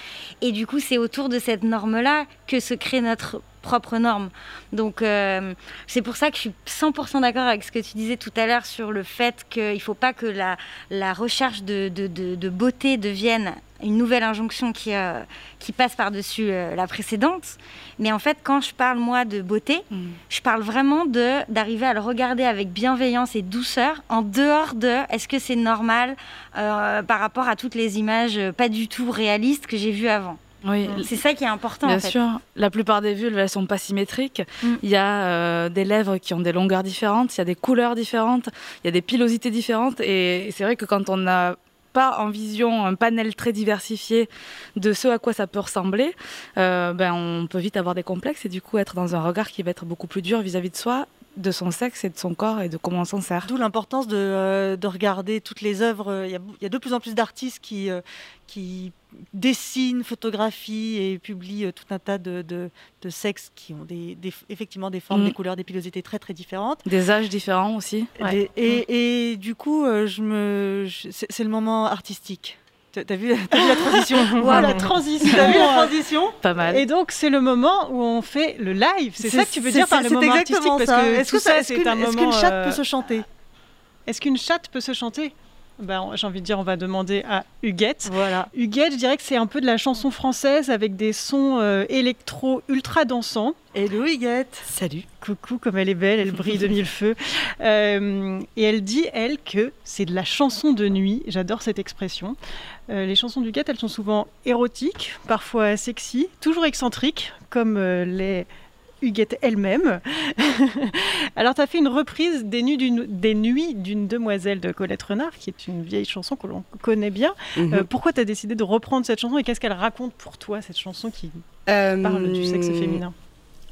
Et du coup, c'est autour de cette norme-là que se crée notre propre norme. Donc euh, c'est pour ça que je suis 100% d'accord avec ce que tu disais tout à l'heure sur le fait qu'il ne faut pas que la, recherche de, beauté devienne une nouvelle injonction qui, euh, qui passe par-dessus euh, la précédente. Mais en fait, quand je parle moi de beauté, mm. je parle vraiment de d'arriver à le regarder avec bienveillance et douceur, en dehors de est-ce que c'est normal par rapport à toutes les images pas du tout réalistes que j'ai vues avant. Oui. C'est ça qui est important. Bien sûr. La plupart des vulves, elles sont pas symétriques. Mm. Il y a euh, des lèvres qui ont des longueurs différentes, il y a des couleurs différentes, il y a des pilosités différentes. Et c'est vrai que quand on n'a pas en vision un panel très diversifié de ce à quoi ça peut ressembler, euh, ben on peut vite avoir des complexes et du coup être dans un regard qui va être beaucoup plus dur vis-à-vis de soi de son sexe et de son corps et de comment on s'en sert. D'où l'importance de, euh, de, regarder toutes les œuvres. Il y a, de plus en plus d'artistes qui, qui dessine, photographie et publie euh, tout un tas de, de, sexes qui ont des, effectivement des formes, des mm. couleurs, des pilosités très très différentes. Des âges différents aussi. et, et, du coup, euh, je me, c'est le moment artistique. T'as vu, vu, la transition Voilà, la transition. T'as vu la transition Pas mal. Et donc, c'est le moment où on fait le live. C'est ça que tu veux dire par le moment artistique Est-ce que, ça, est -ce qu'une chatte peut se chanter? Est-ce qu'une chatte peut se chanter? Ben, j'ai envie de dire, on va demander à Huguette. Voilà. Huguette, je dirais que c'est un peu de la chanson française avec des sons euh, électro ultra dansants. Hello Huguette Salut Coucou, comme elle est belle, elle brille de mille feux. Euh, et elle dit, elle, que c'est de la chanson de nuit. J'adore cette expression. Euh, les chansons d'Huguette, elles sont souvent érotiques, parfois sexy, toujours excentriques, comme les Huguette elle-même. Alors, tu as fait une reprise des, Nuits d'une demoiselle de Colette Renard, qui est une vieille chanson que l'on connaît bien. Mhm. Euh, pourquoi tu as décidé de reprendre cette chanson et qu'est-ce qu'elle raconte pour toi, cette chanson qui euh, parle du sexe féminin?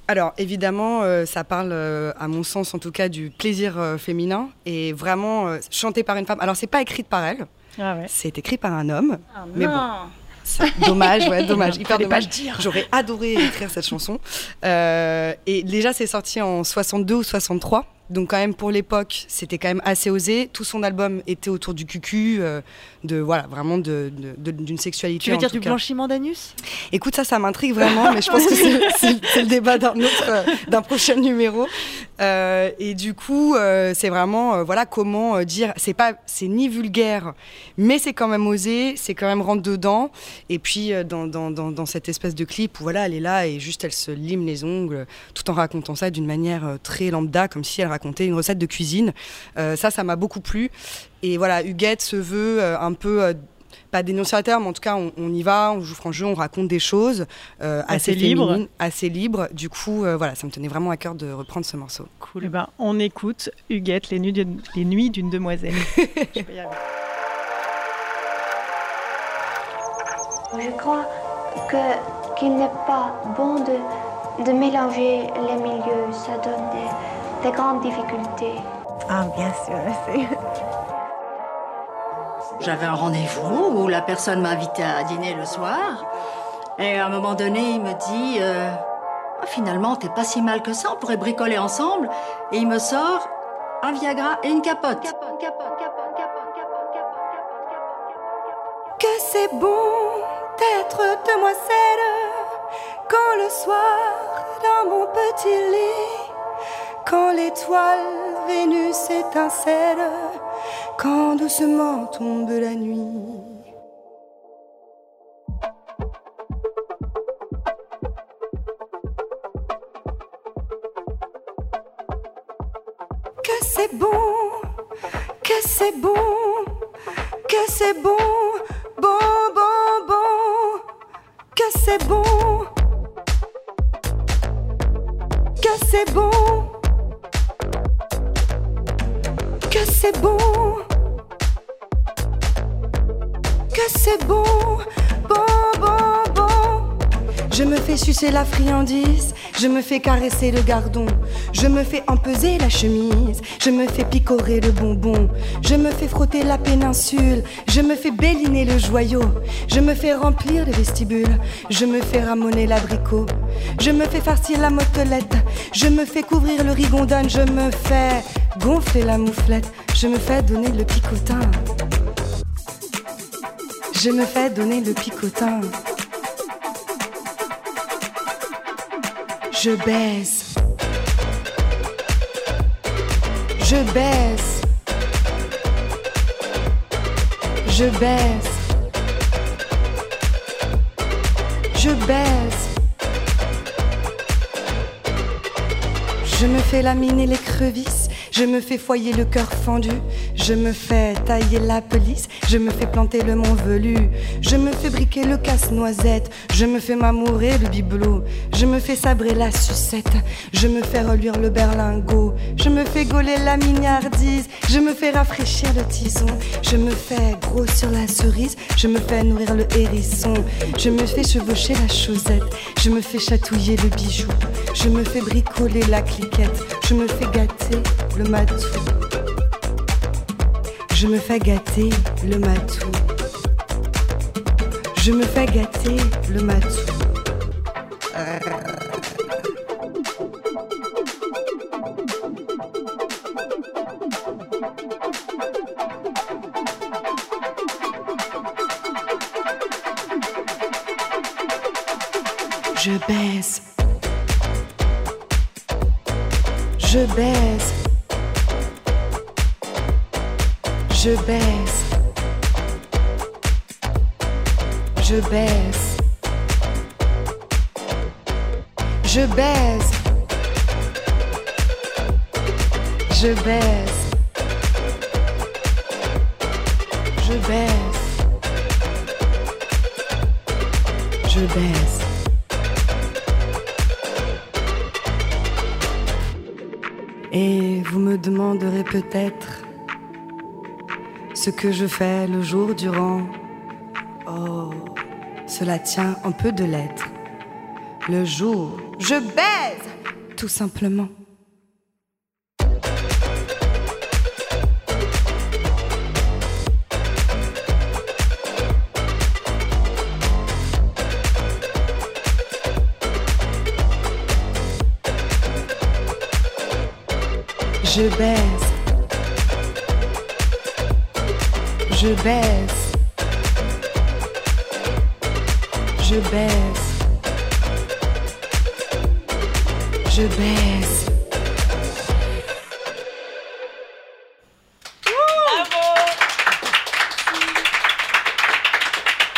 alors évidemment, euh, ça parle, à mon sens en tout cas, du plaisir féminin et vraiment chanté par une femme. Alors c'est pas écrite par elle, ah c'est écrit par un homme, ah mais bon. Dommage, ouais, dommage, hyper dommage. J'aurais adoré écrire cette chanson. Euh, et déjà, c'est sorti en 62 ou 63. Donc quand même pour l'époque, c'était quand même assez osé. Tout son album était autour du cucu, euh, de voilà, vraiment d'une de, d'une sexualité. Tu veux dire du blanchiment d'anus? Écoute, ça, ça m'intrigue vraiment, mais je pense que c'est le débat d'un autre, euh, d'un prochain numéro. Euh, et du coup, c'est vraiment voilà comment dire, c'est pas, c'est ni vulgaire, mais c'est quand même osé, c'est quand même rentre dedans. Et puis dans, dans, dans, dans, cette espèce de clip où voilà, elle est là et juste elle se lime les ongles, tout en racontant ça d'une manière très lambda, comme si elle raconter une recette de cuisine. Euh, ça, ça m'a beaucoup plu. Et voilà, Huguette se veut euh, un peu euh, pas dénonciateur, mais en tout cas, on, y va, on joue franc jeu, on raconte des choses assez, libres. assez libre. Du coup, voilà, ça me tenait vraiment à cœur de reprendre ce morceau. Cool. Eh ben, on écoute Huguette, les nuits d'une demoiselle. Je crois que qu'il n'est pas bon de, de mélanger les milieux. Ça donne des des grandes difficultés Ah, bien sûr, merci. J'avais un rendez-vous où la personne m'invitait à dîner le soir. Et à un moment donné, il me dit euh, ah, Finalement, t'es pas si mal que ça, on pourrait bricoler ensemble. Et il me sort un Viagra et une capote. Que c'est bon d'être demoiselle quand le soir dans mon petit lit quand l'étoile Vénus étincelle, quand doucement tombe la nuit. Que c'est bon, que c'est bon, que c'est bon, je me fais caresser le gardon, je me fais empeser la chemise, je me fais picorer le bonbon, je me fais frotter la péninsule, je me fais béliner le joyau, je me fais remplir le vestibule, je me fais ramoner l'abricot, je me fais farcir la motelette, je me fais couvrir le rigondon, je me fais gonfler la mouflette, je me fais donner le picotin. Je me fais donner le picotin. Je baisse. Je baisse. Je baisse. Je baisse. Je me fais laminer les crevisses je me fais foyer le cœur fendu, je me fais tailler la pelisse, je me fais planter le mont velu, je me fais briquer le casse-noisette, je me fais m'amourer le bibelot, je me fais sabrer la sucette, je me fais reluire le berlingot, je me fais gauler la mignardise, je me fais rafraîchir le tison, je me fais gros sur la cerise, je me fais nourrir le hérisson, je me fais chevaucher la chaussette, je me fais chatouiller le bijou, je me fais bricoler la cliquette, je me fais gâter le matou. Je me fais gâter le matou. Je me fais gâter le matou. ce que je fais le jour durant. Oh, cela tient un peu de l'être. Le jour, je baise, tout simplement. Je baise. Baisse. Je baisse. Je baisse. Je baisse.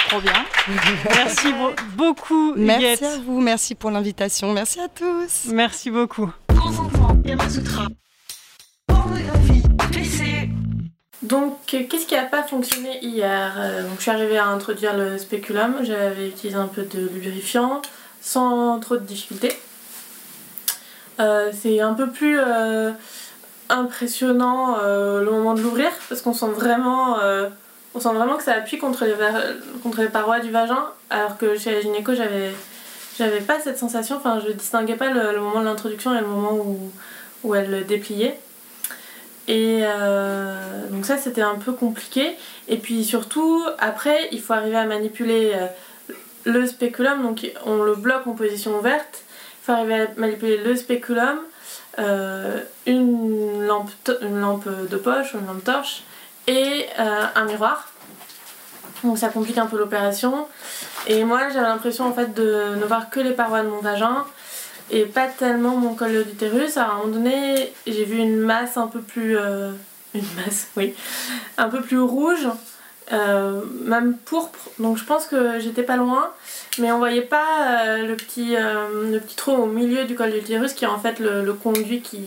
Trop bien. Merci beaucoup, Merci Huguette. à vous, merci pour l'invitation, merci à tous. Merci beaucoup. Donc, euh, qu'est-ce qui n'a pas fonctionné hier Euh, donc, Je suis arrivée à introduire le spéculum. J'avais utilisé un peu de lubrifiant sans trop de difficultés. Euh, c'est un peu plus euh, impressionnant le moment de l'ouvrir parce qu'on sent vraiment, sent vraiment que ça appuie contre les, parois du vagin, alors que chez la gynéco, j'avais, pas cette sensation. Enfin, je distinguais pas le, le moment de l'introduction et le moment où, où elle le dépliait. Et euh, donc ça c'était un peu compliqué. Et puis surtout après il faut arriver à manipuler euh, le spéculum. Donc on le bloque en position ouverte. Il faut arriver à manipuler le spéculum, euh, une, lampe une lampe de poche ou une lampe torche et un miroir. Donc ça complique un peu l'opération. Et moi j'avais l'impression en fait de ne voir que les parois de mon vagin et pas tellement mon col de l'utérus. À un moment donné, j'ai vu une masse un peu plus. euh, une masse, oui. Un peu plus rouge, euh, même pourpre. Donc je pense que j'étais pas loin, mais on voyait pas euh, le, petit, le petit trou au milieu du col de l'utérus qui est en fait le, conduit qui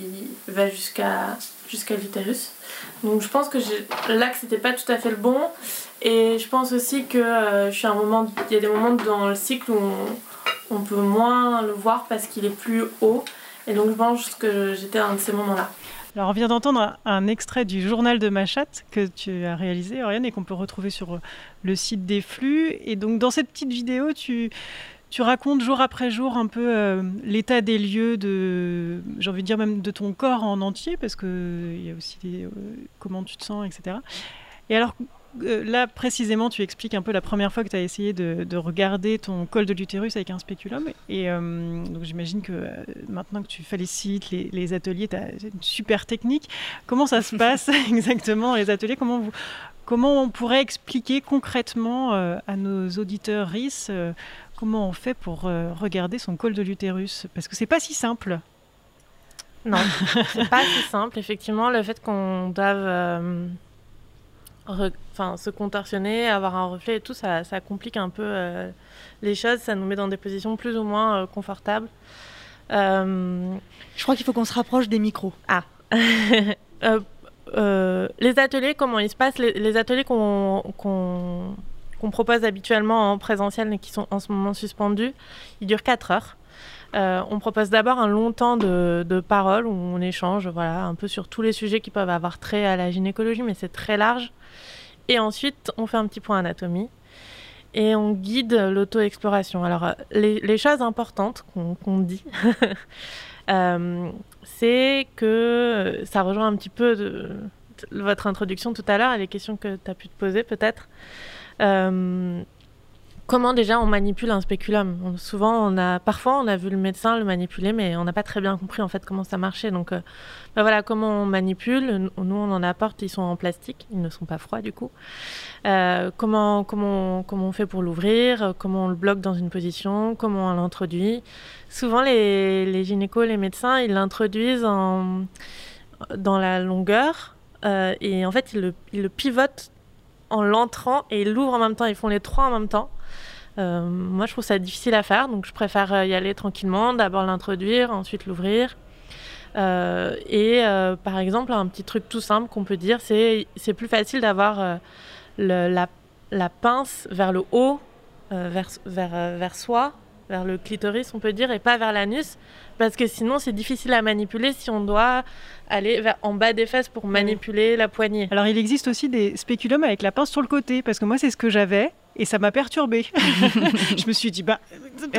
va jusqu'à jusqu'à l'utérus. Donc je pense que j'ai- l'axe c'était pas tout à fait le bon. Et je pense aussi que je suis à un moment, il y a des moments dans le cycle où on peut moins le voir parce qu'il est plus haut. Et donc je pense que j'étais à un de ces moments-là. Alors, on vient d'entendre un extrait du journal de ma que tu as réalisé, Oriane, et qu'on peut retrouver sur euh, le site des flux. Et donc, dans cette petite vidéo, tu, racontes jour après jour un peu euh, l'état des lieux de, j'ai envie de dire même de ton corps en entier, parce qu'il y a aussi euh, comment tu te sens, etc. Et alors, euh, là, précisément, tu expliques un peu la première fois que tu as essayé de, de regarder ton col de l'utérus avec un spéculum. Et euh, donc, j'imagine que euh, maintenant que tu félicites les, les ateliers, tu as une super technique. Comment ça se passe exactement dans les ateliers? Comment, vous, comment on pourrait expliquer concrètement euh, à nos auditeurs RIS euh, comment on fait pour euh, regarder son col de l'utérus? Parce que c'est pas si simple. Non, c'est pas si simple. Effectivement, le fait qu'on doive euh, enfin, se contorsionner, avoir un reflet et tout, ça, ça complique un peu euh, les choses. Ça nous met dans des positions plus ou moins euh, confortables. Euh, Je crois qu'il faut qu'on se rapproche des micros. Ah. Les ateliers, comment ils se passent? Les, les ateliers qu'on qu'on propose habituellement en présentiel mais qui sont en ce moment suspendus, ils durent 4 heures. Euh, on propose d'abord un long temps de, parole où on échange voilà, un peu sur tous les sujets qui peuvent avoir trait à la gynécologie, mais c'est très large. Et ensuite, on fait un petit point anatomie et on guide l'auto-exploration. Alors, les, choses importantes qu'on dit, euh, c'est que ça rejoint un petit peu votre introduction tout à l'heure et les questions que tu as pu te poser peut-être. Euh, comment déjà on manipule un spéculum Souvent, on a, parfois, on a vu le médecin le manipuler, mais on n'a pas très bien compris en fait comment ça marchait. Donc, euh, ben voilà, comment on manipule Nous, on en apporte, ils sont en plastique, ils ne sont pas froids du coup. Euh, comment, comment, comment on fait pour l'ouvrir? Comment on le bloque dans une position? Comment on l'introduit? Souvent, les, les gynécos, les médecins, ils l'introduisent en, dans la longueur euh, et en fait, ils le, ils le pivotent en l'entrant et ils l'ouvrent en même temps. Ils font les trois en même temps. Euh, moi, je trouve ça difficile à faire, donc je préfère euh, y aller tranquillement, d'abord l'introduire, ensuite l'ouvrir. Euh, et euh, par exemple, un petit truc tout simple qu'on peut dire, c'est c'est plus facile d'avoir la, la pince vers le haut, vers, vers, vers soi, vers le clitoris, on peut dire, et pas vers l'anus, parce que sinon c'est difficile à manipuler si on doit aller vers, en bas des fesses pour manipuler la poignée. Alors, il existe aussi des spéculums avec la pince sur le côté, parce que moi, c'est ce que j'avais. Et ça m'a perturbée. je me suis dit, bah,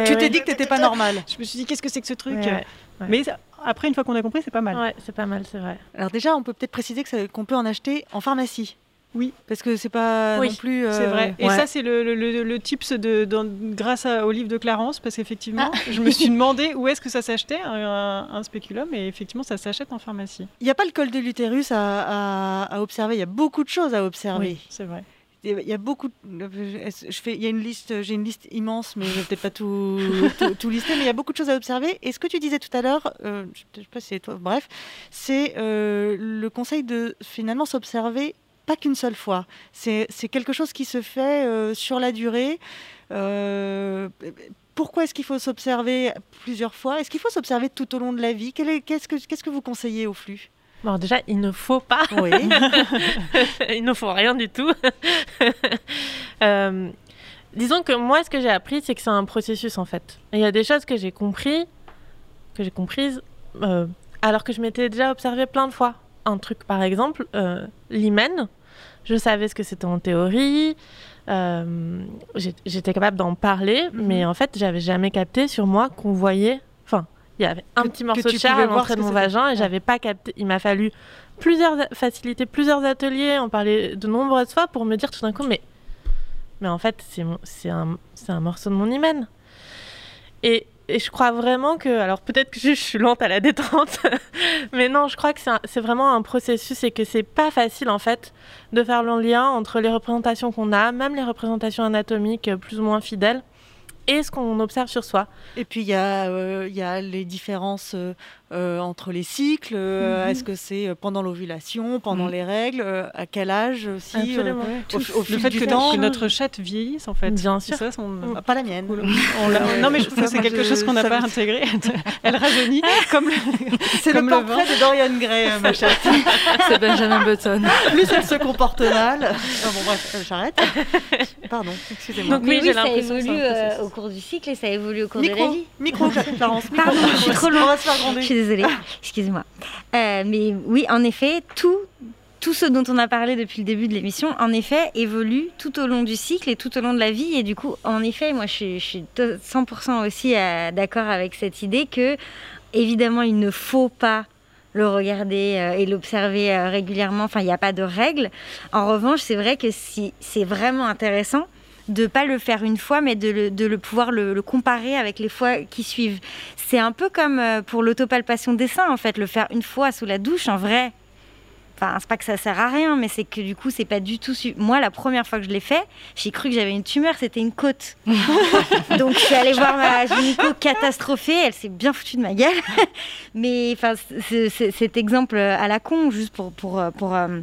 Tu t'es dit que t'étais pas normal. Je me suis dit, qu'est-ce que c'est que ce truc Ouais, ouais, ouais. Mais ça- après, une fois qu'on a compris, c'est pas mal. Ouais, c'est pas mal, c'est vrai. Alors déjà, on peut peut-être préciser que qu'on peut en acheter en pharmacie. Oui, parce que c'est pas Oui, non plus. euh, C'est vrai. Et ouais. ça, c'est le, le, le- le tips de, dans- grâce à- au livre de Clarence, parce qu'effectivement, Ah. je me suis demandé où est-ce que ça s'achetait, un, un spéculum, et effectivement, ça s'achète en pharmacie. Il n'y a pas le col de l'utérus à, à- à observer. Il y a beaucoup de choses à observer. Oui, c'est vrai. Il y a- beaucoup. Je fais. Il y a une liste. J'ai une liste immense, mais je vais peut-être pas tout, tout, tout lister. Mais il y a beaucoup de choses à observer. Et ce que tu disais tout à l'heure, euh, je sais pas si c'est toi. Bref, c'est euh, le conseil de finalement s'observer pas qu'une seule fois. C'est c'est quelque chose qui se fait euh, sur la durée. Euh, pourquoi est-ce qu'il faut s'observer plusieurs fois? Est-ce qu'il faut s'observer tout au long de la vie? Qu'est-ce que qu'est-ce que vous conseillez au flux? Bon, déjà, il ne faut pas. Oui. il ne faut rien du tout. Euh, disons que moi, ce que j'ai appris, c'est que c'est un processus en fait. Et Il y a des choses que j'ai compris, que j'ai comprises, euh, alors que je m'étais déjà observé plein de fois. Un truc, par exemple, euh, l'hymen. Je savais ce que c'était en théorie. J'étais capable d'en parler, Mhm. mais en fait, j'avais jamais capté sur moi qu'on voyait. Il y avait un Que- petit morceau de chair pouvais à l'entrée de mon vagin et j'avais pas capté. Il m'a fallu plusieurs facilités, plusieurs ateliers, en parler de nombreuses fois pour me dire tout d'un coup, mais, mais en fait, c'est un, un morceau de mon hymen. Et, et je crois vraiment que, alors peut-être que je, je suis lente à la détente, mais non, je crois que c'est vraiment un processus et que c'est pas facile en fait de faire le lien entre les représentations qu'on a, même les représentations anatomiques euh, plus ou moins fidèles, et ce qu'on observe sur soi. Et puis il y, a, euh, il y a les différences euh, euh, entre les cycles. euh, Mhm. Est-ce que c'est pendant l'ovulation, pendant Mhm. les règles, à quel âge aussi euh, Absolument. au, le fait du que, temps. que notre chatte vieillisse, en fait. Bien sûr. ça, son- Ah, Pas la mienne. On l'a- Euh, non, mais c'est quelque je- chose qu'on n'a pas me- intégré. Elle rajeunit comme le, C'est le portrait de Dorian Gray, euh, ma chatte. C'est Benjamin Button. Plus elle se comporte mal. Ah, bon, bref, j'arrête. Pardon, excusez-moi. Donc Mais oui, j'ai ça l'impression cours du cycle et ça évolue au cours de la Micro, vie. micro, micro. Pardon, je suis trop. Je suis désolée, excusez-moi. Euh, mais oui, en effet, tout, tout ce dont on a parlé depuis le début de l'émission, en effet, évolue tout au long du cycle et tout au long de la vie. Et du coup, en effet, moi, je suis, je suis to- 100% aussi euh, d'accord avec cette idée que, évidemment, il ne faut pas le regarder euh, et l'observer régulièrement. Enfin, il n'y a pas de règle. En revanche, c'est vrai que si, c'est vraiment intéressant de pas le faire une fois, mais de le, de le pouvoir le, le comparer avec les fois qui suivent. C'est un peu comme euh, pour l'autopalpation des seins, en fait, le faire une fois sous la douche, en vrai. Enfin, c'est pas que ça sert à rien, mais c'est que du coup, c'est pas du tout. su- Moi, la première fois que je l'ai fait, j'ai cru que j'avais une tumeur, c'était une côte. Donc, je suis allée voir ma gynéco catastrophée, elle s'est bien foutue de ma gueule. mais enfin, cet exemple à la con, juste pour, pour, euh, pour, euh,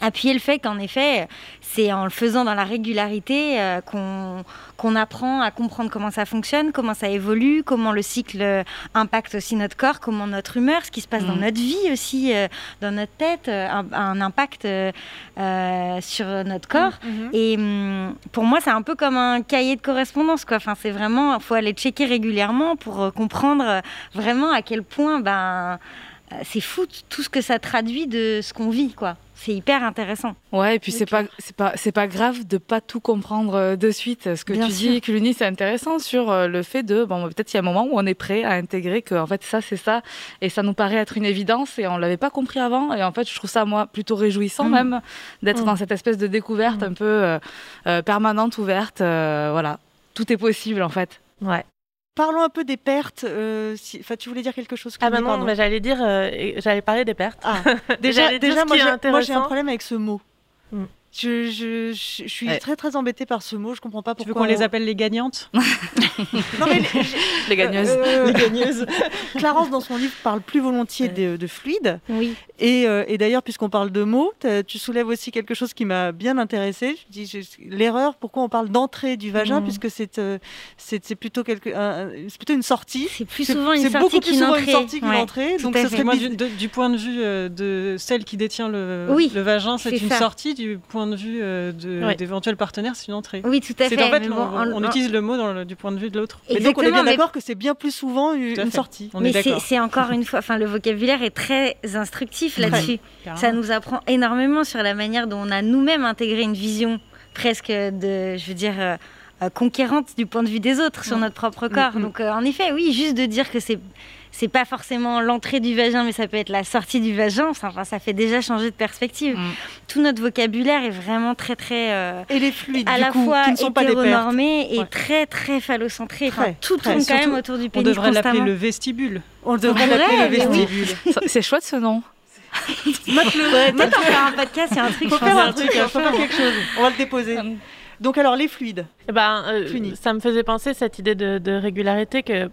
appuyer le fait qu'en effet, c'est en le faisant dans la régularité euh, qu'on apprend à comprendre comment ça fonctionne, comment ça évolue, comment le cycle euh, impacte aussi notre corps, comment notre humeur, ce qui se passe dans Mhm. notre vie aussi, euh, dans notre tête, euh, un, un impact sur notre corps. Mhm. Et hum, pour moi, c'est un peu comme un cahier de correspondance. Quoi. Enfin, c'est vraiment, il faut aller checker régulièrement pour comprendre vraiment à quel point ben, c'est fou tout ce que ça traduit de ce qu'on vit. quoi. C'est hyper intéressant. Ouais, et puis c'est pas c'est pas c'est pas grave de pas tout comprendre euh, de suite. Ce que Bien tu sûr. dis, Cluny, c'est intéressant sur euh, le fait de bon peut-être il y a un moment où on est prêt à intégrer que en fait ça c'est ça et ça nous paraît être une évidence et on l'avait pas compris avant et en fait je trouve ça moi plutôt réjouissant Mm. même d'être Mm. dans cette espèce de découverte un peu euh, euh, permanente ouverte. euh, voilà, tout est possible en fait. Ouais. Parlons un peu des pertes. euh, si- Enfin, tu voulais dire quelque chose Ah bah non, bah, j'allais dire, euh, j'allais parler des pertes. Ah, déjà, déjà ce moi, j'ai, un problème avec ce mot. Je, je, je, je suis Ouais. très très embêtée par ce mot. Je comprends pas Tu pourquoi. veux qu'on les appelle les gagnantes Non, mais les, Les gagneuses. euh, Les gagneuses. Clarence, dans son livre, parle plus volontiers de, de fluide. Oui. Et, euh, et d'ailleurs, puisqu'on parle de mots, tu soulèves aussi quelque chose qui m'a bien intéressée. Je dis je- l'erreur, pourquoi on parle d'entrée du vagin, Mm. puisque c'est euh, c'est c'est plutôt, quelque, un- un- c'est plutôt une sortie. C'est plus C'est- souvent une c'est sortie beaucoup plus souvent une sortie qu'une Ouais, entrée. tout Donc, ça serait Moi, du, de- du point de vue euh, de celle qui détient le, Oui, le vagin, c'est c'est une ça. sortie. Du point de vue euh, Oui. d'éventuels partenaires, c'est une entrée. Oui, tout à fait. en fait, on, utilise le mot dans le- du point de vue de l'autre. Mais donc, on est bien mais- d'accord que c'est bien plus souvent une, sortie. On mais est c'est encore une fois, enfin le vocabulaire est très instructif là-dessus. Ça nous apprend énormément sur la manière dont on a nous-mêmes intégré une vision presque de, je veux dire, euh, euh, conquérante du point de vue des autres sur Mm. notre propre corps. Mm, mm. Donc, euh, en effet, oui, juste de dire que c'est c'est pas forcément l'entrée du vagin, mais ça peut être la sortie du vagin. ça- Enfin, ça fait déjà changer de perspective. Tout notre vocabulaire est vraiment très très euh, Et les fluides, à du la coup, fois qui ne sont pas hétéronormé et Ouais. très très phallocentré. Enfin, tout très. tourne quand même autour du On pénis devrait l'appeler le vestibule. On devrait l'appeler le oui. vestibule. C'est chouette ce nom. Ouais, en faire un podcast, il y a un truc. Faut faire un truc, hein, faut faire quelque chose. On va le déposer. Donc alors les fluides. Eh ben, euh, Fini. ça me faisait penser cette idée de, de régularité que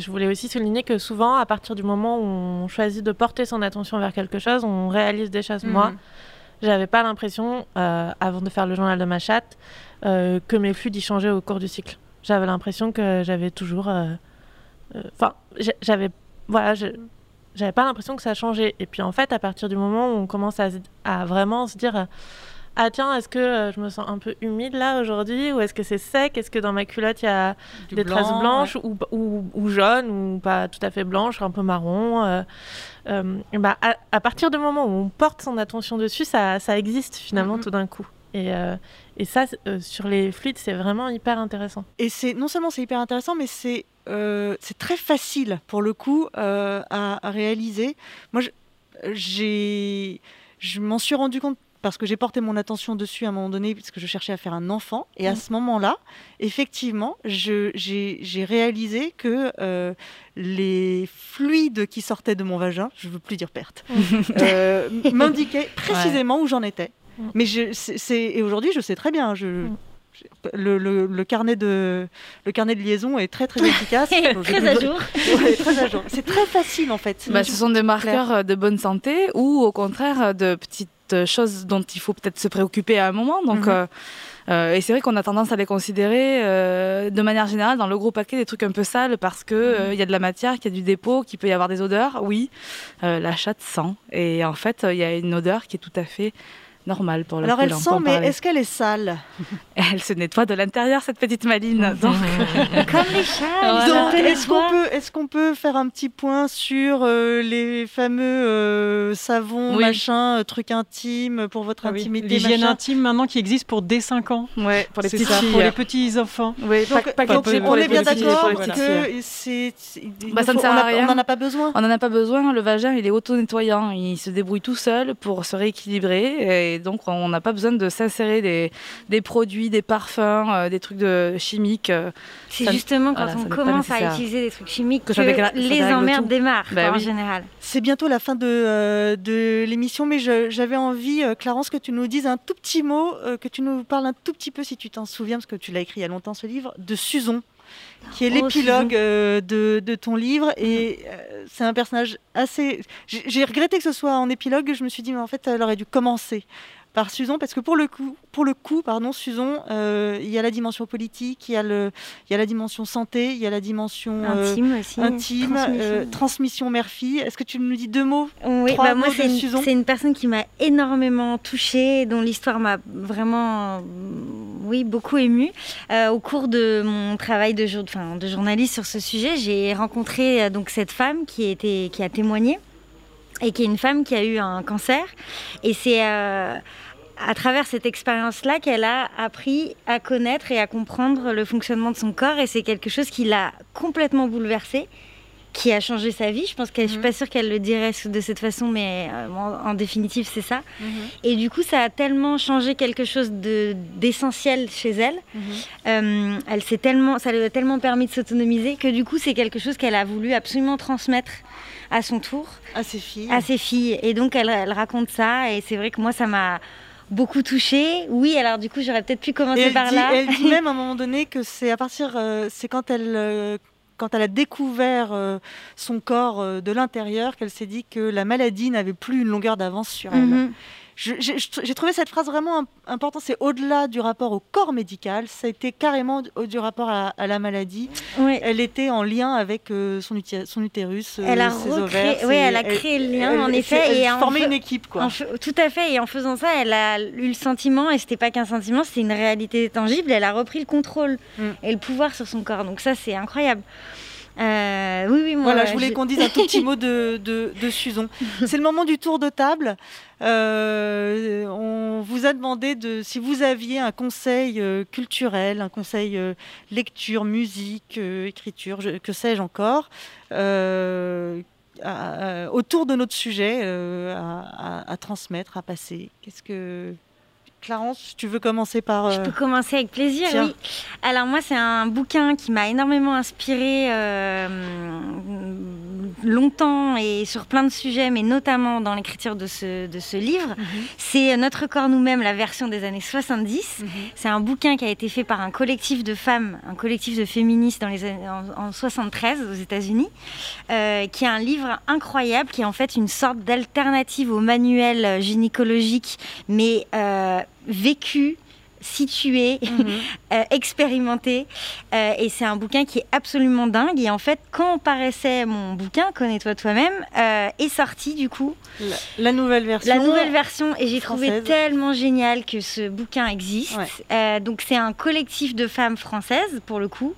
je voulais aussi souligner que souvent, à partir du moment où on choisit de porter son attention vers quelque chose, on réalise des choses. Moi, Mhm. j'avais pas l'impression, euh, avant de faire le journal de ma chatte, euh, que mes fluides y changeaient au cours du cycle. J'avais l'impression que j'avais toujours. euh, euh, Enfin, j'avais. Voilà, j'avais pas l'impression que ça changeait. Et puis en fait, à partir du moment où on commence à vraiment se dire. Ah tiens, est-ce que euh, je me sens un peu humide là aujourd'hui Ou est-ce que c'est sec? Est-ce que dans ma culotte il y a Du des blanc, traces blanches ou, ou, ou jaunes ou pas tout à fait blanches, un peu marron euh, euh, bah, à, à partir du moment où on porte son attention dessus, ça, ça existe finalement Mhm. tout d'un coup. Et, et ça, sur les fluides, c'est vraiment hyper intéressant. Et c'est non seulement c'est hyper intéressant, mais c'est c'est très facile pour le coup à, à réaliser. Moi, j'ai je m'en suis rendu compte parce que j'ai porté mon attention dessus à un moment donné, puisque je cherchais à faire un enfant. Et à ce moment-là, effectivement, j'ai réalisé que euh, les fluides qui sortaient de mon vagin, je veux plus dire perte, euh, m'indiquaient précisément où j'en étais. Mm. Mais je, et aujourd'hui, je sais très bien. Je, le, le- le carnet de, le carnet de liaison est très très efficace. Donc, très à jour. Ouais, très à jour. C'est très facile en fait. Bah, ce sont des marqueurs de bonne santé ou au contraire de petites choses dont il faut peut-être se préoccuper à un moment. Donc, Mhm. euh, euh, et c'est vrai qu'on a tendance à les considérer euh, de manière générale dans le gros paquet des trucs un peu sales parce que euh, il y a de la matière, qu'il y a du dépôt, qu'il peut y avoir des odeurs. Oui, la chatte sent. Et en fait, il y a une odeur qui est tout à fait normale pour le Alors coup, elle là, sent, en mais est-ce qu'elle est sale Elle se nettoie de l'intérieur, cette petite maline. Donc, Comme les chats, Donc, est-ce qu'on peut, est-ce qu'on peut faire un petit point sur euh, les fameux euh, savons, Oui. machin, euh, trucs intimes pour votre Ah oui, intimité, L'hygiène intime maintenant qui existe pour dès 5 ans. Ouais, pour les petites ça, filles. Pour les petits enfants. Oui, Donc, pas donc, que pour on les est bien d'accord que c'est, Bah, ça ne sert à rien. On n'en a pas besoin. On n'en a pas besoin, le vagin il est auto-nettoyant, il se débrouille tout seul pour se rééquilibrer et donc on n'a pas besoin de s'insérer des, des produits, des parfums, euh, des trucs de chimiques. euh, C'est justement quand voilà, on commence à utiliser des trucs chimiques Que les emmerdes démarrent Bah quoi, en général. C'est bientôt la fin de, euh, de l'émission, mais j'avais envie, euh, Clarence, que tu nous dises un tout petit mot, euh, que tu nous parles un tout petit peu, si tu t'en souviens, parce que tu l'as écrit il y a longtemps ce livre, de Suzon, qui est Oh, l'épilogue Suzon. euh, de, de ton livre. Et euh, c'est un personnage assez. J'ai j'ai regretté que ce soit en épilogue, je me suis dit, mais en fait, elle aurait dû commencer par Suzon, parce que pour le coup, pour le coup pardon, Suzon, euh, il y a la dimension politique, il y, a le, il y a la dimension santé, il y a la dimension euh, Intime aussi, intime, transmission. euh, transmission mère-fille. Est-ce que tu nous dis deux mots? Oui, Trois bah moi mots c'est de une, c'est une personne qui m'a énormément touchée, dont l'histoire m'a vraiment, oui, beaucoup émue. Euh, au cours de mon travail de, jour- enfin, de journaliste sur ce sujet, j'ai rencontré euh, donc cette femme qui, était, qui a témoigné et qui est une femme qui a eu un cancer. Et c'est euh, à travers cette expérience-là qu'elle a appris à connaître et à comprendre le fonctionnement de son corps. Et c'est quelque chose qui l'a complètement bouleversée qui a changé sa vie. Je pense qu'elle, je suis pas sûre qu'elle le dirait de cette façon, mais euh, en, en définitive, c'est ça. Et du coup, ça a tellement changé quelque chose de, d'essentiel chez elle. Euh, elle s'est tellement, ça lui a tellement permis de s'autonomiser que du coup, c'est quelque chose qu'elle a voulu absolument transmettre à son tour à ses filles. À ses filles. Et donc, elle, elle raconte ça. Et c'est vrai que moi, ça m'a beaucoup touchée. Oui, alors du coup, j'aurais peut-être pu commencer elle, par dit, là. elle dit même à un moment donné que c'est à partir, euh, c'est quand elle, euh, quand elle a découvert euh, son corps de l'intérieur qu'elle s'est dit que la maladie n'avait plus une longueur d'avance sur elle. Mhm. J'ai trouvé cette phrase vraiment im- importante. C'est au-delà du rapport au corps médical, ça a été carrément du, rapport à, à la maladie. Oui. Elle était en lien avec euh, son, son utérus, euh, Elle a ses recréé, ovaires. oui, elle a créé le lien elle- en effet elle et formait fe- une équipe quoi. en tout à fait et en faisant ça, elle a eu le sentiment et c'était pas qu'un sentiment, c'était une réalité tangible. Elle a repris le contrôle Mm. et le pouvoir sur son corps. Donc ça, c'est incroyable. Euh, oui, oui, moi, Voilà, je voulais qu'on dise un tout petit mot de, de, de Suzon. C'est le moment du tour de table. Euh, on vous a demandé de, si vous aviez un conseil euh, culturel, un conseil euh, lecture, musique, écriture, je- que sais-je encore, euh, à- à- autour de notre sujet euh, à, à- à transmettre, à passer. Qu'est-ce que Clarence, tu veux commencer par Je euh, peux commencer avec plaisir, Tiens. oui. Alors moi, c'est un bouquin qui m'a énormément inspiré longtemps et sur plein de sujets, mais notamment dans l'écriture de ce, de ce livre. C'est Notre corps nous-mêmes, la version des années 70. C'est un bouquin qui a été fait par un collectif de femmes, un collectif de féministes dans les années, en, en 73 aux États-Unis, euh, qui est un livre incroyable, qui est en fait une sorte d'alternative au manuel euh, gynécologique, mais euh, vécu situé, euh, expérimenté. Euh, et c'est un bouquin qui est absolument dingue. Et en fait, quand paraissait mon bouquin, Connais-toi toi-même, euh, est sorti du coup. la, la nouvelle version La nouvelle version, et j'ai trouvé tellement génial que ce bouquin existe. Donc c'est un collectif de femmes françaises, pour le coup,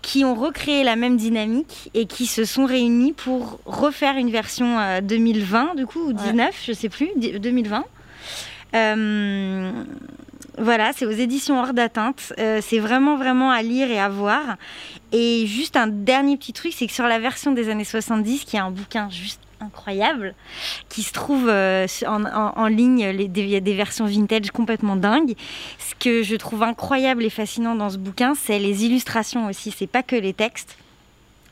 qui ont recréé la même dynamique et qui se sont réunies pour refaire une version euh, 2020, du coup, ou 19, je sais plus, di- 2020. Euh, voilà, c'est aux éditions hors d'atteinte. Euh, c'est vraiment, vraiment à lire et à voir. Et juste un dernier petit truc, c'est que sur la version des années 70, qui est un bouquin juste incroyable, qui se trouve euh, en, en- en ligne, les- des- il y a des versions vintage complètement dingues. Ce que je trouve incroyable et fascinant dans ce bouquin, c'est les illustrations aussi. C'est pas que les textes.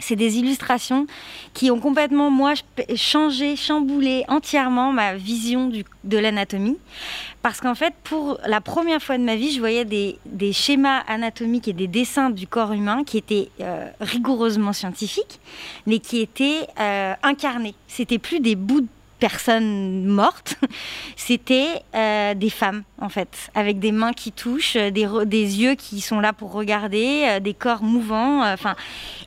C'est des illustrations qui ont complètement, moi, ch- changé, chamboulé entièrement ma vision de l'anatomie. Parce qu'en fait, pour la première fois de ma vie, je voyais des, des schémas anatomiques et des dessins du corps humain qui étaient euh, rigoureusement scientifiques, mais qui étaient euh, incarnés. C'était plus des bouts de personnes mortes, c'était euh, des femmes en fait, avec des mains qui touchent, euh, des, yeux qui sont là pour regarder, euh, des corps mouvants. euh,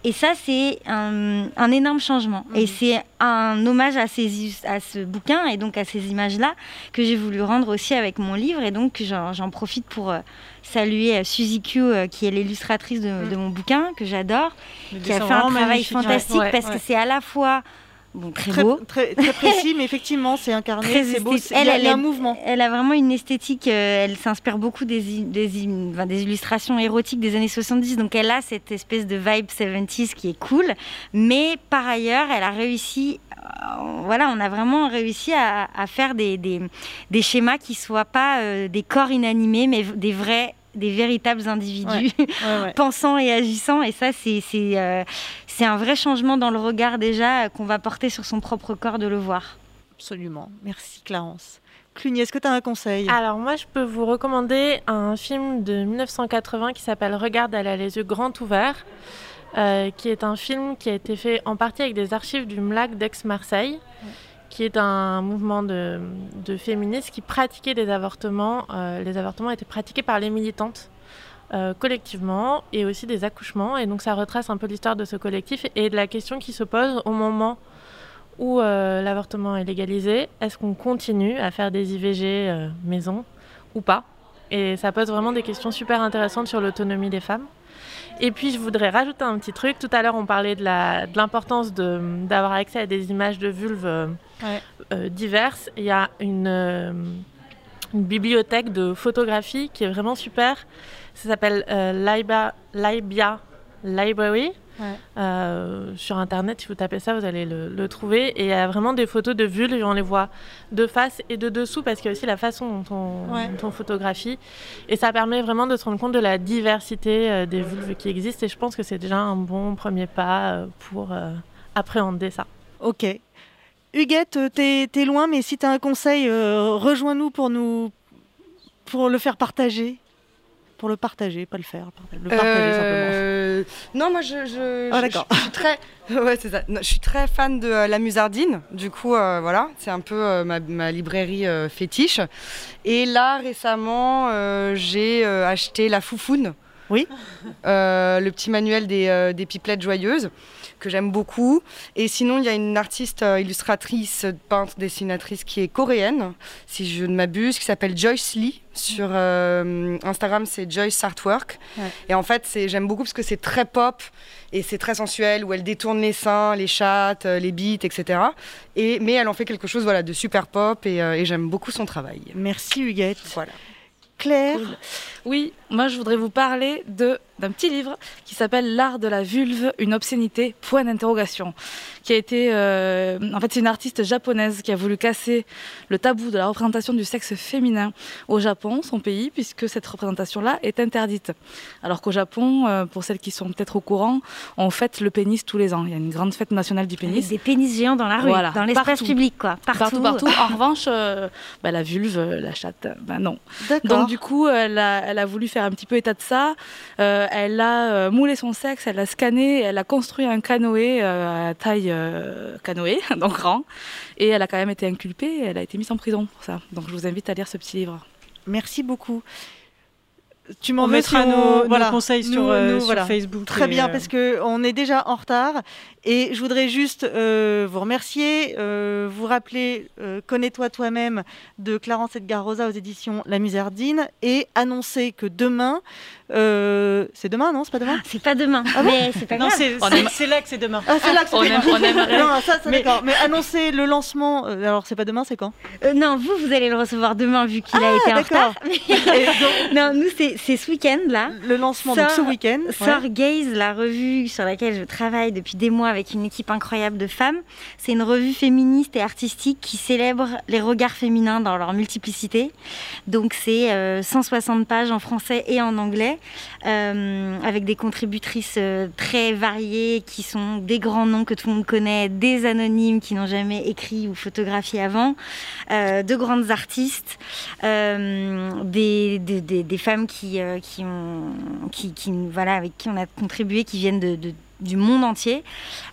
et ça c'est un, un énorme changement. Et c'est un hommage à, ces, à ce bouquin et donc à ces images-là que j'ai voulu rendre aussi avec mon livre. Et donc j'en profite pour saluer Suzy Q, qui est l'illustratrice de, de mon bouquin, que j'adore, qui a fait un travail fantastique Ouais, parce ouais. que c'est à la fois bon, très, Très, beau. très, très précis, mais effectivement, c'est incarné, Très c'est beau. y a, il y a est- un mouvement. Elle a vraiment une esthétique. euh, elle s'inspire beaucoup des, des, i- enfin, des illustrations érotiques des années 70. Donc elle a cette espèce de vibe 70s qui est cool. Mais par ailleurs, elle a réussi. euh, voilà, on a vraiment réussi à, à faire des, schémas qui soient pas euh, des corps inanimés, mais des vrais des véritables individus Ouais, ouais, ouais. pensant et agissant et ça c'est c'est euh, c'est un vrai changement dans le regard déjà euh, qu'on va porter sur son propre corps de le voir. Absolument. Merci Clarence. Cluny, est-ce que tu as un conseil? Alors moi, je peux vous recommander un film de 1980 qui s'appelle Regarde, elle a les yeux grands ouverts, euh, qui est un film qui a été fait en partie avec des archives du MLAC d'Aix-Marseille, qui est un mouvement de, féministes qui pratiquait des avortements. Euh, les avortements étaient pratiqués par les militantes. euh, collectivement et aussi des accouchements et donc ça retrace un peu l'histoire de ce collectif et de la question qui se pose au moment où euh, l'avortement est légalisé, est-ce qu'on continue à faire des IVG maison ou pas? Et ça pose vraiment des questions super intéressantes sur l'autonomie des femmes. Et puis je voudrais rajouter un petit truc. Tout à l'heure, on parlait de l'importance de- d'avoir accès à des images de vulves euh, Ouais. euh, diverses. Il y a une, euh, une bibliothèque de photographie qui est vraiment super. Ça s'appelle euh, Libia Library. Ouais. Euh, sur internet, si vous tapez ça, vous allez le, le trouver. Et il y a vraiment des photos de vulves, et on les voit de face et de dessous parce qu'il y a aussi la façon dont on, Ouais. dont on photographie. Et ça permet vraiment de se rendre compte de la diversité euh, des vulves qui existent. Et je pense que c'est déjà un bon premier pas euh, pour appréhender ça. Ok. Huguette, t'es es loin, mais si tu as un conseil, euh, rejoins-nous pour nous pour le faire partager. Pour le partager, pas le faire. Le partager simplement. Euh, Non, moi je, je, Ah, je- d'accord. je suis très, ouais, ça. Non, je suis très fan de euh, la Musardine. Du coup, euh, voilà, c'est un peu ma, ma librairie fétiche. Et là, récemment, j'ai acheté La Foufoune. Oui. Le petit manuel des, des pipelettes joyeuses que j'aime beaucoup. Et sinon, il y a une artiste euh, illustratrice, peintre, dessinatrice qui est coréenne, si je ne m'abuse, qui s'appelle Joyce Lee. Sur euh, Instagram, c'est Joyce Artwork. Ouais. Et en fait, c'est- j'aime beaucoup parce que c'est très pop et c'est très sensuel, où elle détourne les seins, les chattes, euh, les bites, etc. Et, mais elle en fait quelque chose voilà, de super pop et, euh, et j'aime beaucoup son travail. Merci Huguette. Voilà. Claire Oui, moi je voudrais vous parler de d'un petit livre qui s'appelle L'art de la vulve, une obscénité, point d'interrogation, qui a été, euh, en fait c'est une artiste japonaise qui a voulu casser le tabou de la représentation du sexe féminin au Japon, son pays, puisque cette représentation-là est interdite. Alors qu'au Japon, euh, pour celles qui sont peut-être au courant, on fête le pénis tous les ans. Il y a une grande fête nationale du pénis. Avec des pénis géants dans la rue, Voilà, dans l'espace public, quoi. Partout. Partout, partout. En revanche, euh, bah, la vulve, la chatte, ben non. Donc du coup, elle a, elle a voulu faire un petit peu état de ça. Euh, elle a euh, moulé son sexe, elle a scanné, elle a construit un canoë euh, à taille euh, canoë, donc grand. Et elle a quand même été inculpée, et elle a été mise en prison pour ça. Donc je vous invite à lire ce petit livre. Merci beaucoup. Tu m'en mettra si nos- nos conseils sur, Nous- euh, nous, sur Facebook Très et, bien, euh, parce que on est déjà en retard. Et je voudrais juste euh, vous remercier, euh, vous rappeler euh, Connais-toi toi-même de Clarence Edgar Rosa aux éditions La Musardine et annoncer que demain, euh, c'est demain, non C'est pas demain C'est pas demain, Ah bon mais c'est pas Non, grave. c'est là que c'est demain. Ah, c'est là que c'est demain. on aimerait. Non, ça, ça Mais- d'accord. Mais annoncer le lancement, euh, alors c'est pas demain, c'est quand Euh, non, vous, vous allez le recevoir demain vu qu'il a Ah, été en d'accord. retard. non, nous, c'est ce week-end là. Le lancement, donc ce Sort- week-end. ouais. Sort Gaze, la revue sur laquelle je travaille depuis des mois avec une équipe incroyable de femmes. C'est une revue féministe et artistique qui célèbre les regards féminins dans leur multiplicité. Donc c'est euh, 160 pages en français et en anglais, euh, avec des contributrices euh, très variées qui sont des grands noms que tout le monde connaît, des anonymes qui n'ont jamais écrit ou photographié avant, euh, de grandes artistes, euh, des, femmes qui, euh, ont, qui, voilà, avec qui on a contribué, qui viennent de, de- du monde entier.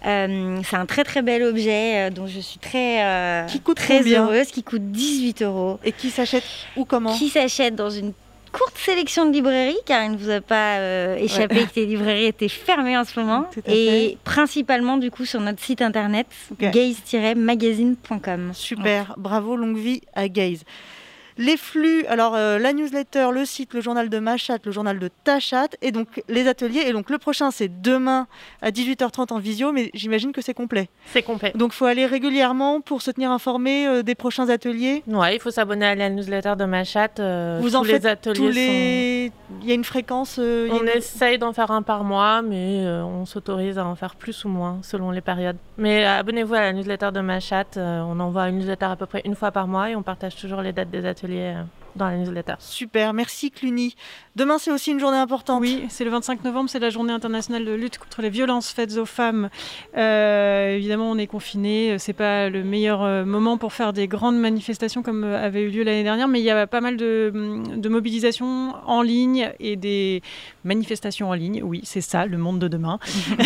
Euh, c'est un très très bel objet euh, dont je suis très, euh, Qui coûte très heureuse, qui coûte 18 euros, Et qui s'achète où comment qui s'achète dans une courte sélection de librairies car il ne vous a pas échappé Ouais. que les librairies étaient fermées en ce moment et principalement du coup sur notre site internet Ok. gaze-magazine.com. Super, bravo, longue vie à Gaze. Les flux, alors euh, la newsletter, le site, le journal de ma chatte, le journal de ta chatte, et donc les ateliers. Et donc le prochain, c'est demain à 18h30 en visio, mais j'imagine que c'est complet. C'est complet. Donc il faut aller régulièrement pour se tenir informé euh, des prochains ateliers. Ouais, il faut s'abonner à la newsletter de ma chatte. euh, Vous tous en les faites ateliers tous les. Il y a une fréquence. On une- essaye d'en faire un par mois, mais on s'autorise à en faire plus ou moins selon les périodes. Mais abonnez-vous à la newsletter de ma chatte. on envoie une newsletter à peu près une fois par mois et on partage toujours les dates des ateliers euh, dans la newsletter. Super, merci Cluny. Demain, c'est aussi une journée importante. Oui, c'est le 25 novembre, c'est la journée internationale de lutte contre les violences faites aux femmes. Euh, évidemment, on est confinés, c'est pas le meilleur euh, moment pour faire des grandes manifestations comme euh, avait eu lieu l'année dernière, mais il y a pas mal de, de mobilisations en ligne et des manifestations en ligne. Oui, c'est ça, le monde de demain.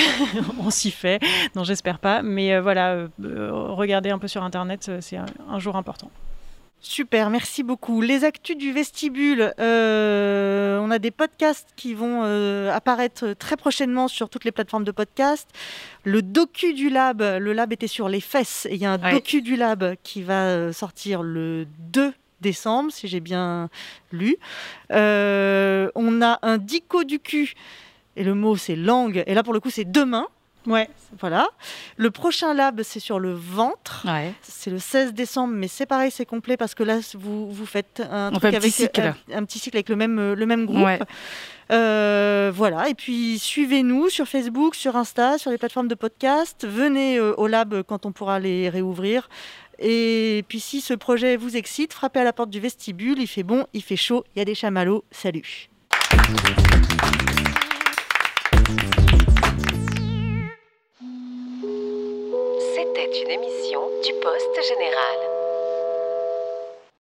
on s'y fait. Non, j'espère pas, mais euh, voilà, euh, euh, regardez un peu sur Internet, euh, c'est un, un jour important. Super, merci beaucoup. Les actus du vestibule, euh, on a des podcasts qui vont euh, apparaître très prochainement sur toutes les plateformes de podcast. Le docu du lab, le lab était sur les fesses, et il y a un Ouais. docu du lab qui va euh, sortir le 2 décembre, si j'ai bien lu. Euh, on a un dico du cul, et le mot c'est langue, et là pour le coup c'est demain. Ouais. Voilà. Le prochain lab, c'est sur le ventre. Ouais. C'est le 16 décembre, mais c'est pareil, c'est complet parce que là, vous, vous faites un, On truc fait un petit cycle. Un, un petit cycle avec le même, euh, le même groupe. Ouais. Euh, voilà, et puis suivez-nous sur Facebook, sur Insta, sur les plateformes de podcast. Venez euh, au lab quand on pourra les réouvrir. Et puis si ce projet vous excite, frappez à la porte du vestibule. Il fait bon, il fait chaud, il y a des chamallows. Salut. C'était une émission du Poste Général.